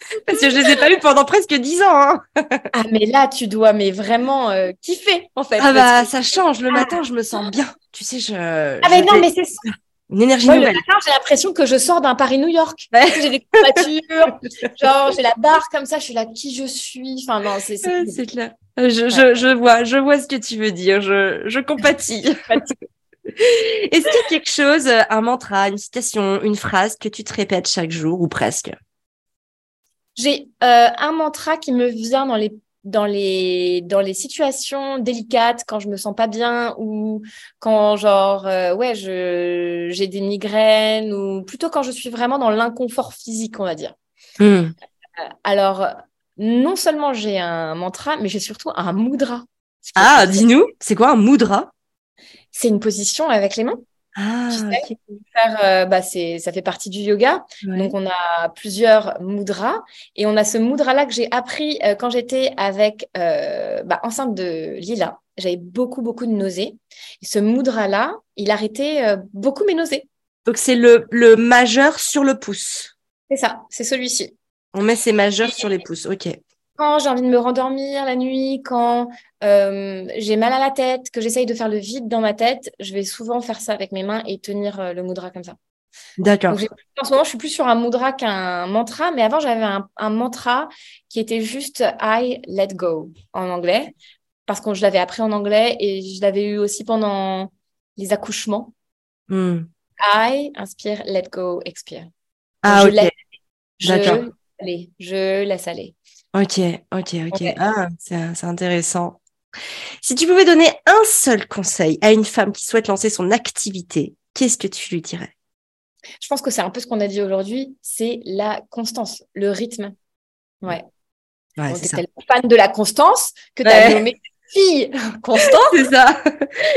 Parce que je les ai pas eues pendant presque 10 ans. Hein. ah mais là, tu dois mais vraiment euh, kiffer en fait. Ah bah ça change. Le matin, je me sens bien. Tu sais, je. Ah mais non, mais c'est ça. Une énergie nouvelle. j'ai l'impression que je sors d'un Paris-New York. J'ai des courbatures, genre j'ai la barre comme ça, je suis là qui je suis? Enfin non, c'est c'est clair. Je, je, je, vois, je vois ce que tu veux dire. Je, je compatis. Est-ce qu'il y a quelque chose, un mantra, une citation, une phrase que tu te répètes chaque jour ou presque? J'ai euh, un mantra qui me vient dans les dans les dans les situations délicates quand je me sens pas bien ou quand genre euh, ouais je j'ai des migraines ou plutôt quand je suis vraiment dans l'inconfort physique on va dire. Hmm. euh, alors non seulement j'ai un mantra mais j'ai surtout un mudra ah dis-nous c'est quoi un mudra c'est une position avec les mains ah, faire, euh, bah, ça fait partie du yoga. Donc, on a plusieurs mudras. Et on a ce mudra-là que j'ai appris euh, quand j'étais avec, euh, bah, enceinte de Lila. J'avais beaucoup, beaucoup de nausées. Et ce mudra-là, il arrêtait beaucoup mes nausées. Donc, c'est le, le majeur sur le pouce. C'est ça, c'est celui-ci. On met ses majeurs sur les pouces. OK quand j'ai envie de me rendormir la nuit, quand euh, j'ai mal à la tête, que j'essaye de faire le vide dans ma tête, je vais souvent faire ça avec mes mains et tenir euh, le mudra comme ça. D'accord. En ce moment, je suis plus sur un mudra qu'un mantra, mais avant, j'avais un, mantra qui était juste I let go en anglais, parce que je l'avais appris en anglais et je l'avais eu aussi pendant les accouchements. Hmm. I, inspire, let go, expire. Ah, je ok. Je, je laisse aller. Ok, ok, ok. Ah, c'est intéressant. Si tu pouvais donner un seul conseil à une femme qui souhaite lancer son activité, qu'est-ce que tu lui dirais? Je pense que c'est un peu ce qu'on a dit aujourd'hui, c'est la constance, le rythme. Ouais. ouais c'est fan de la constance que tu as nommé fille Constance. c'est ça.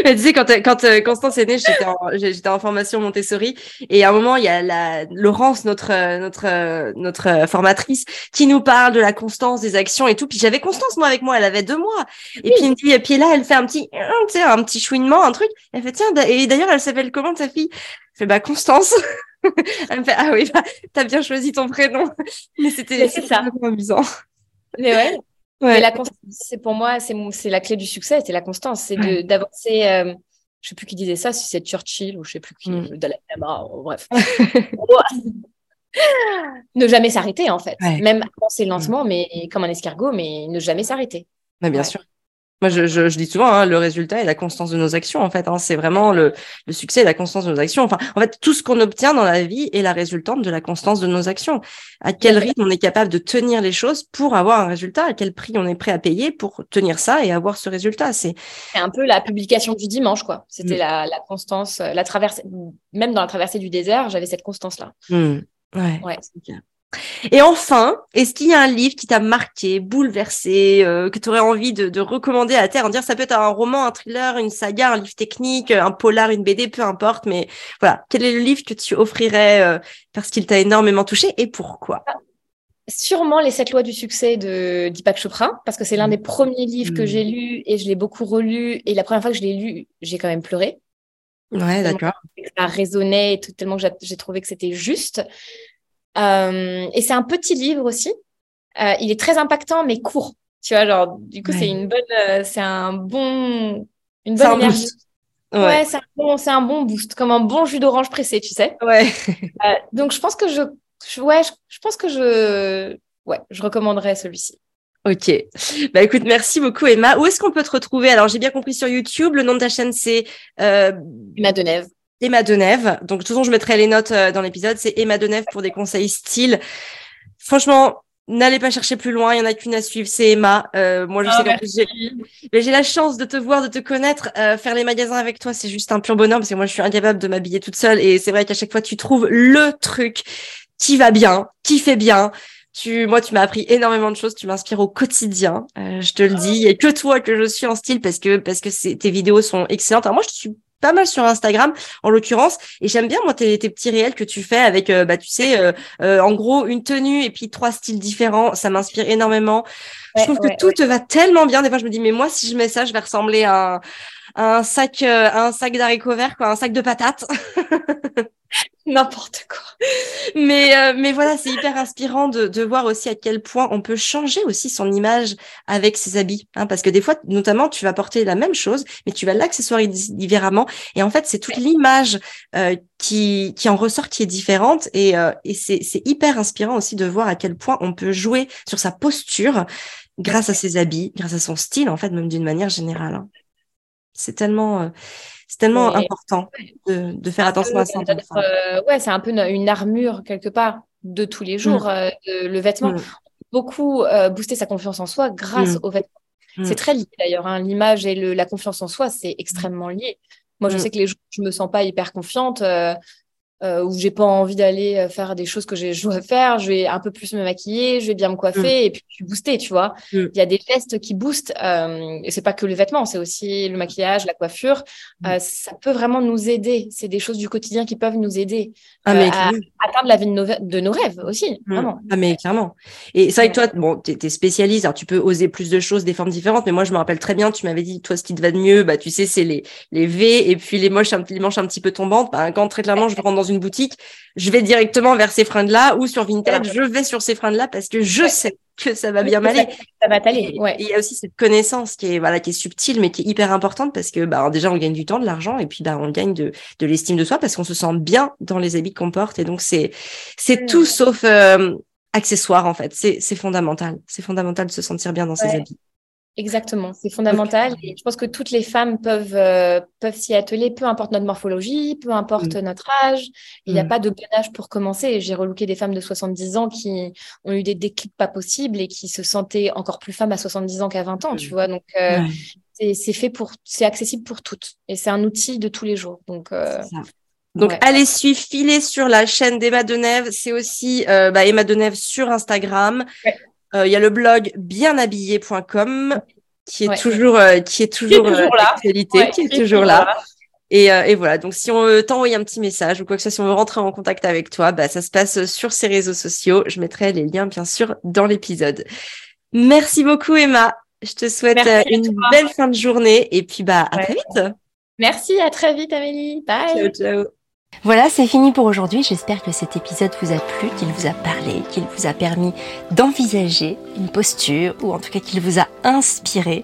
tu sais, quand, quand euh, Constance est née, j'étais en, j'étais en formation Montessori et à un moment, il y a la Laurence, notre, notre, notre formatrice, qui nous parle de la constance des actions et tout. Puis j'avais Constance, moi, avec moi, elle avait deux mois. Et puis, me et puis là, elle fait un petit, tu sais, un petit chouinement, un truc. Elle fait, tiens, et d'ailleurs, elle s'appelle comment ta fille? Je fais, bah, Constance. elle me fait, ah oui, bah, t'as bien choisi ton prénom. Mais c'était, ça. amusant. Mais ouais. Ouais. la constance, c'est pour moi, c'est la clé du succès, c'est la constance, c'est d'avancer. Euh, je sais plus qui disait ça, si c'est Churchill ou je sais plus qui, mm. Dalai Lama, bref. ne jamais s'arrêter en fait, même avancer lentement, mm. mais comme un escargot, mais ne jamais s'arrêter. bien sûr. Moi, je, je, je, dis souvent, hein, le résultat et la constance de nos actions, en fait. Hein, c'est vraiment le, le, succès et la constance de nos actions. Enfin, en fait, tout ce qu'on obtient dans la vie est la résultante de la constance de nos actions. À quel rythme on est capable de tenir les choses pour avoir un résultat, à quel prix on est prêt à payer pour tenir ça et avoir ce résultat? C'est un peu la publication du dimanche, quoi. C'était mm. la, la, constance, la traversée, même dans la traversée du désert, j'avais cette constance-là. Mm. Ouais, ouais. Et enfin, est-ce qu'il y a un livre qui t'a marqué, bouleversé, euh, que tu aurais envie de, recommander à terre? En dire ça peut être un roman, un thriller, une saga, un livre technique, un polar, une BD, peu importe, mais voilà, quel est le livre que tu offrirais euh, parce qu'il t'a énormément touché et pourquoi? Sûrement les sept lois du succès de Deepak Chopra, parce que c'est l'un mmh. des premiers livres que j'ai mmh. lu et je l'ai beaucoup relu. Et la première fois que je l'ai lu, j'ai quand même pleuré. Ouais, d'accord. Ça résonnait tellement que j'ai trouvé que c'était juste. Euh, et c'est un petit livre aussi. Euh, il est très impactant, mais court. Tu vois, genre, du coup, c'est une bonne, euh, c'est un bon, une bonne énergie. Ouais, c'est un, bon, un bon boost, comme un bon jus d'orange pressé, tu sais. Ouais. donc, je pense que je, ouais, je, pense que je, ouais, je recommanderais celui-ci. Ok. Bah écoute, merci beaucoup Emma. Où est-ce qu'on peut te retrouver? Alors j'ai bien compris sur YouTube. Le nom de ta chaîne c'est Emma Denève. Emma Denève. Donc, de toute façon, je mettrai les notes euh, dans l'épisode. C'est Emma Denève pour des conseils style. Franchement, n'allez pas chercher plus loin, il y en a qu'une à suivre, c'est Emma. Euh, moi, je ah, sais que j'ai la chance de te voir, de te connaître, euh, faire les magasins avec toi, c'est juste un pur bonheur parce que moi, je suis incapable de m'habiller toute seule et c'est vrai qu'à chaque fois, tu trouves le truc qui va bien, qui fait bien. Tu, moi, tu m'as appris énormément de choses. Tu m'inspires au quotidien. Euh, je te le dis. Et que toi que je suis en style parce que parce que tes vidéos sont excellentes. Alors moi, je suis pas mal sur Instagram en l'occurrence et j'aime bien moi tes, tes, petits réels que tu fais avec euh, bah tu sais euh, euh, en gros une tenue et puis trois styles différents ça m'inspire énormément je trouve que tout te va tellement bien des fois je me dis mais moi si je mets ça je vais ressembler à un, sac à un sac d'haricots verts quoi un sac de patates n'importe quoi. Mais, euh, mais voilà, c'est hyper inspirant de, de voir aussi à quel point on peut changer aussi son image avec ses habits. Hein, parce que des fois, notamment, tu vas porter la même chose, mais tu vas l'accessoiriser différemment. Et en fait, c'est toute l'image euh, qui, qui en ressort qui est différente. Et, euh, et c'est, c'est hyper inspirant aussi de voir à quel point on peut jouer sur sa posture grâce à ses habits, grâce à son style, en fait, même d'une manière générale. Hein. C'est tellement c'est tellement important de, de, faire attention à ça. Euh, ouais, c'est un peu une, armure quelque part de tous les jours, mm. euh, le vêtement. Mm. Beaucoup euh, booster sa confiance en soi grâce mm. au vêtement. C'est très lié d'ailleurs. Hein. L'image et le, la confiance en soi, c'est extrêmement lié. Moi, je sais que les jours où je me sens pas hyper confiante, euh, où j'ai pas envie d'aller euh, faire des choses que j'ai à faire, je vais un peu plus me maquiller, je vais bien me coiffer mm. et puis je suis boostée, tu vois. Mm. Il y a des gestes qui boostent euh, et c'est pas que les vêtements, c'est aussi le maquillage, la coiffure. Mm. Euh, ça peut vraiment nous aider. C'est des choses du quotidien qui peuvent nous aider ah, euh, à, atteindre la vie de nos, de nos rêves aussi. Vraiment. Ah mais clairement. Et vrai que toi, bon, t'es es spécialiste, alors tu peux oser plus de choses, des formes différentes. Mais moi, je me rappelle très bien, tu m'avais dit, toi, ce qui te va de mieux, bah tu sais, c'est les les V et puis les moches, les manches un petit peu tombantes. Bah, quand très clairement, je rentre dans une boutique, je vais directement vers ces fringues-là ou sur Vinted, je vais sur ces fringues-là parce que je sais que ça va bien m'aller. Ça, va t'aller. Ouais. Il y a aussi cette connaissance qui est voilà qui est subtile mais qui est hyper importante parce que bah déjà on gagne du temps, de l'argent et puis bah on gagne de de l'estime de soi parce qu'on se sent bien dans les habits qu'on porte et donc c'est c'est tout sauf euh, accessoire en fait. C'est fondamental. C'est fondamental de se sentir bien dans ses habits. Exactement, c'est fondamental. Et je pense que toutes les femmes peuvent, euh, peuvent s'y atteler, peu importe notre morphologie, peu importe mm. notre âge. Il n'y a mm. pas de bon âge pour commencer. J'ai relooké des femmes de 70 ans qui ont eu des déclics pas possibles et qui se sentaient encore plus femmes à 70 ans qu'à 20 ans, tu mm. vois. Donc, euh, c'est fait pour, c'est accessible pour toutes. Et c'est un outil de tous les jours. Donc, euh, donc, allez suivre, filez sur la chaîne d'Emma Denève. C'est aussi bah, Emma Denève sur Instagram. Il y a le blog bienhabillé.com qui est toujours euh, qui est toujours, qui est toujours là. qui est toujours là. Et, euh, et, voilà, donc si on veut t'envoyer un petit message ou quoi que ce soit, si on veut rentrer en contact avec toi, bah, ça se passe sur ces réseaux sociaux. Je mettrai les liens, bien sûr, dans l'épisode. Merci beaucoup, Emma. Je te souhaite une belle fin de journée et puis bah, à très vite. Merci, à très vite, Amélie. Bye. Ciao, ciao. Voilà, c'est fini pour aujourd'hui. J'espère que cet épisode vous a plu, qu'il vous a parlé, qu'il vous a permis d'envisager une posture ou en tout cas qu'il vous a inspiré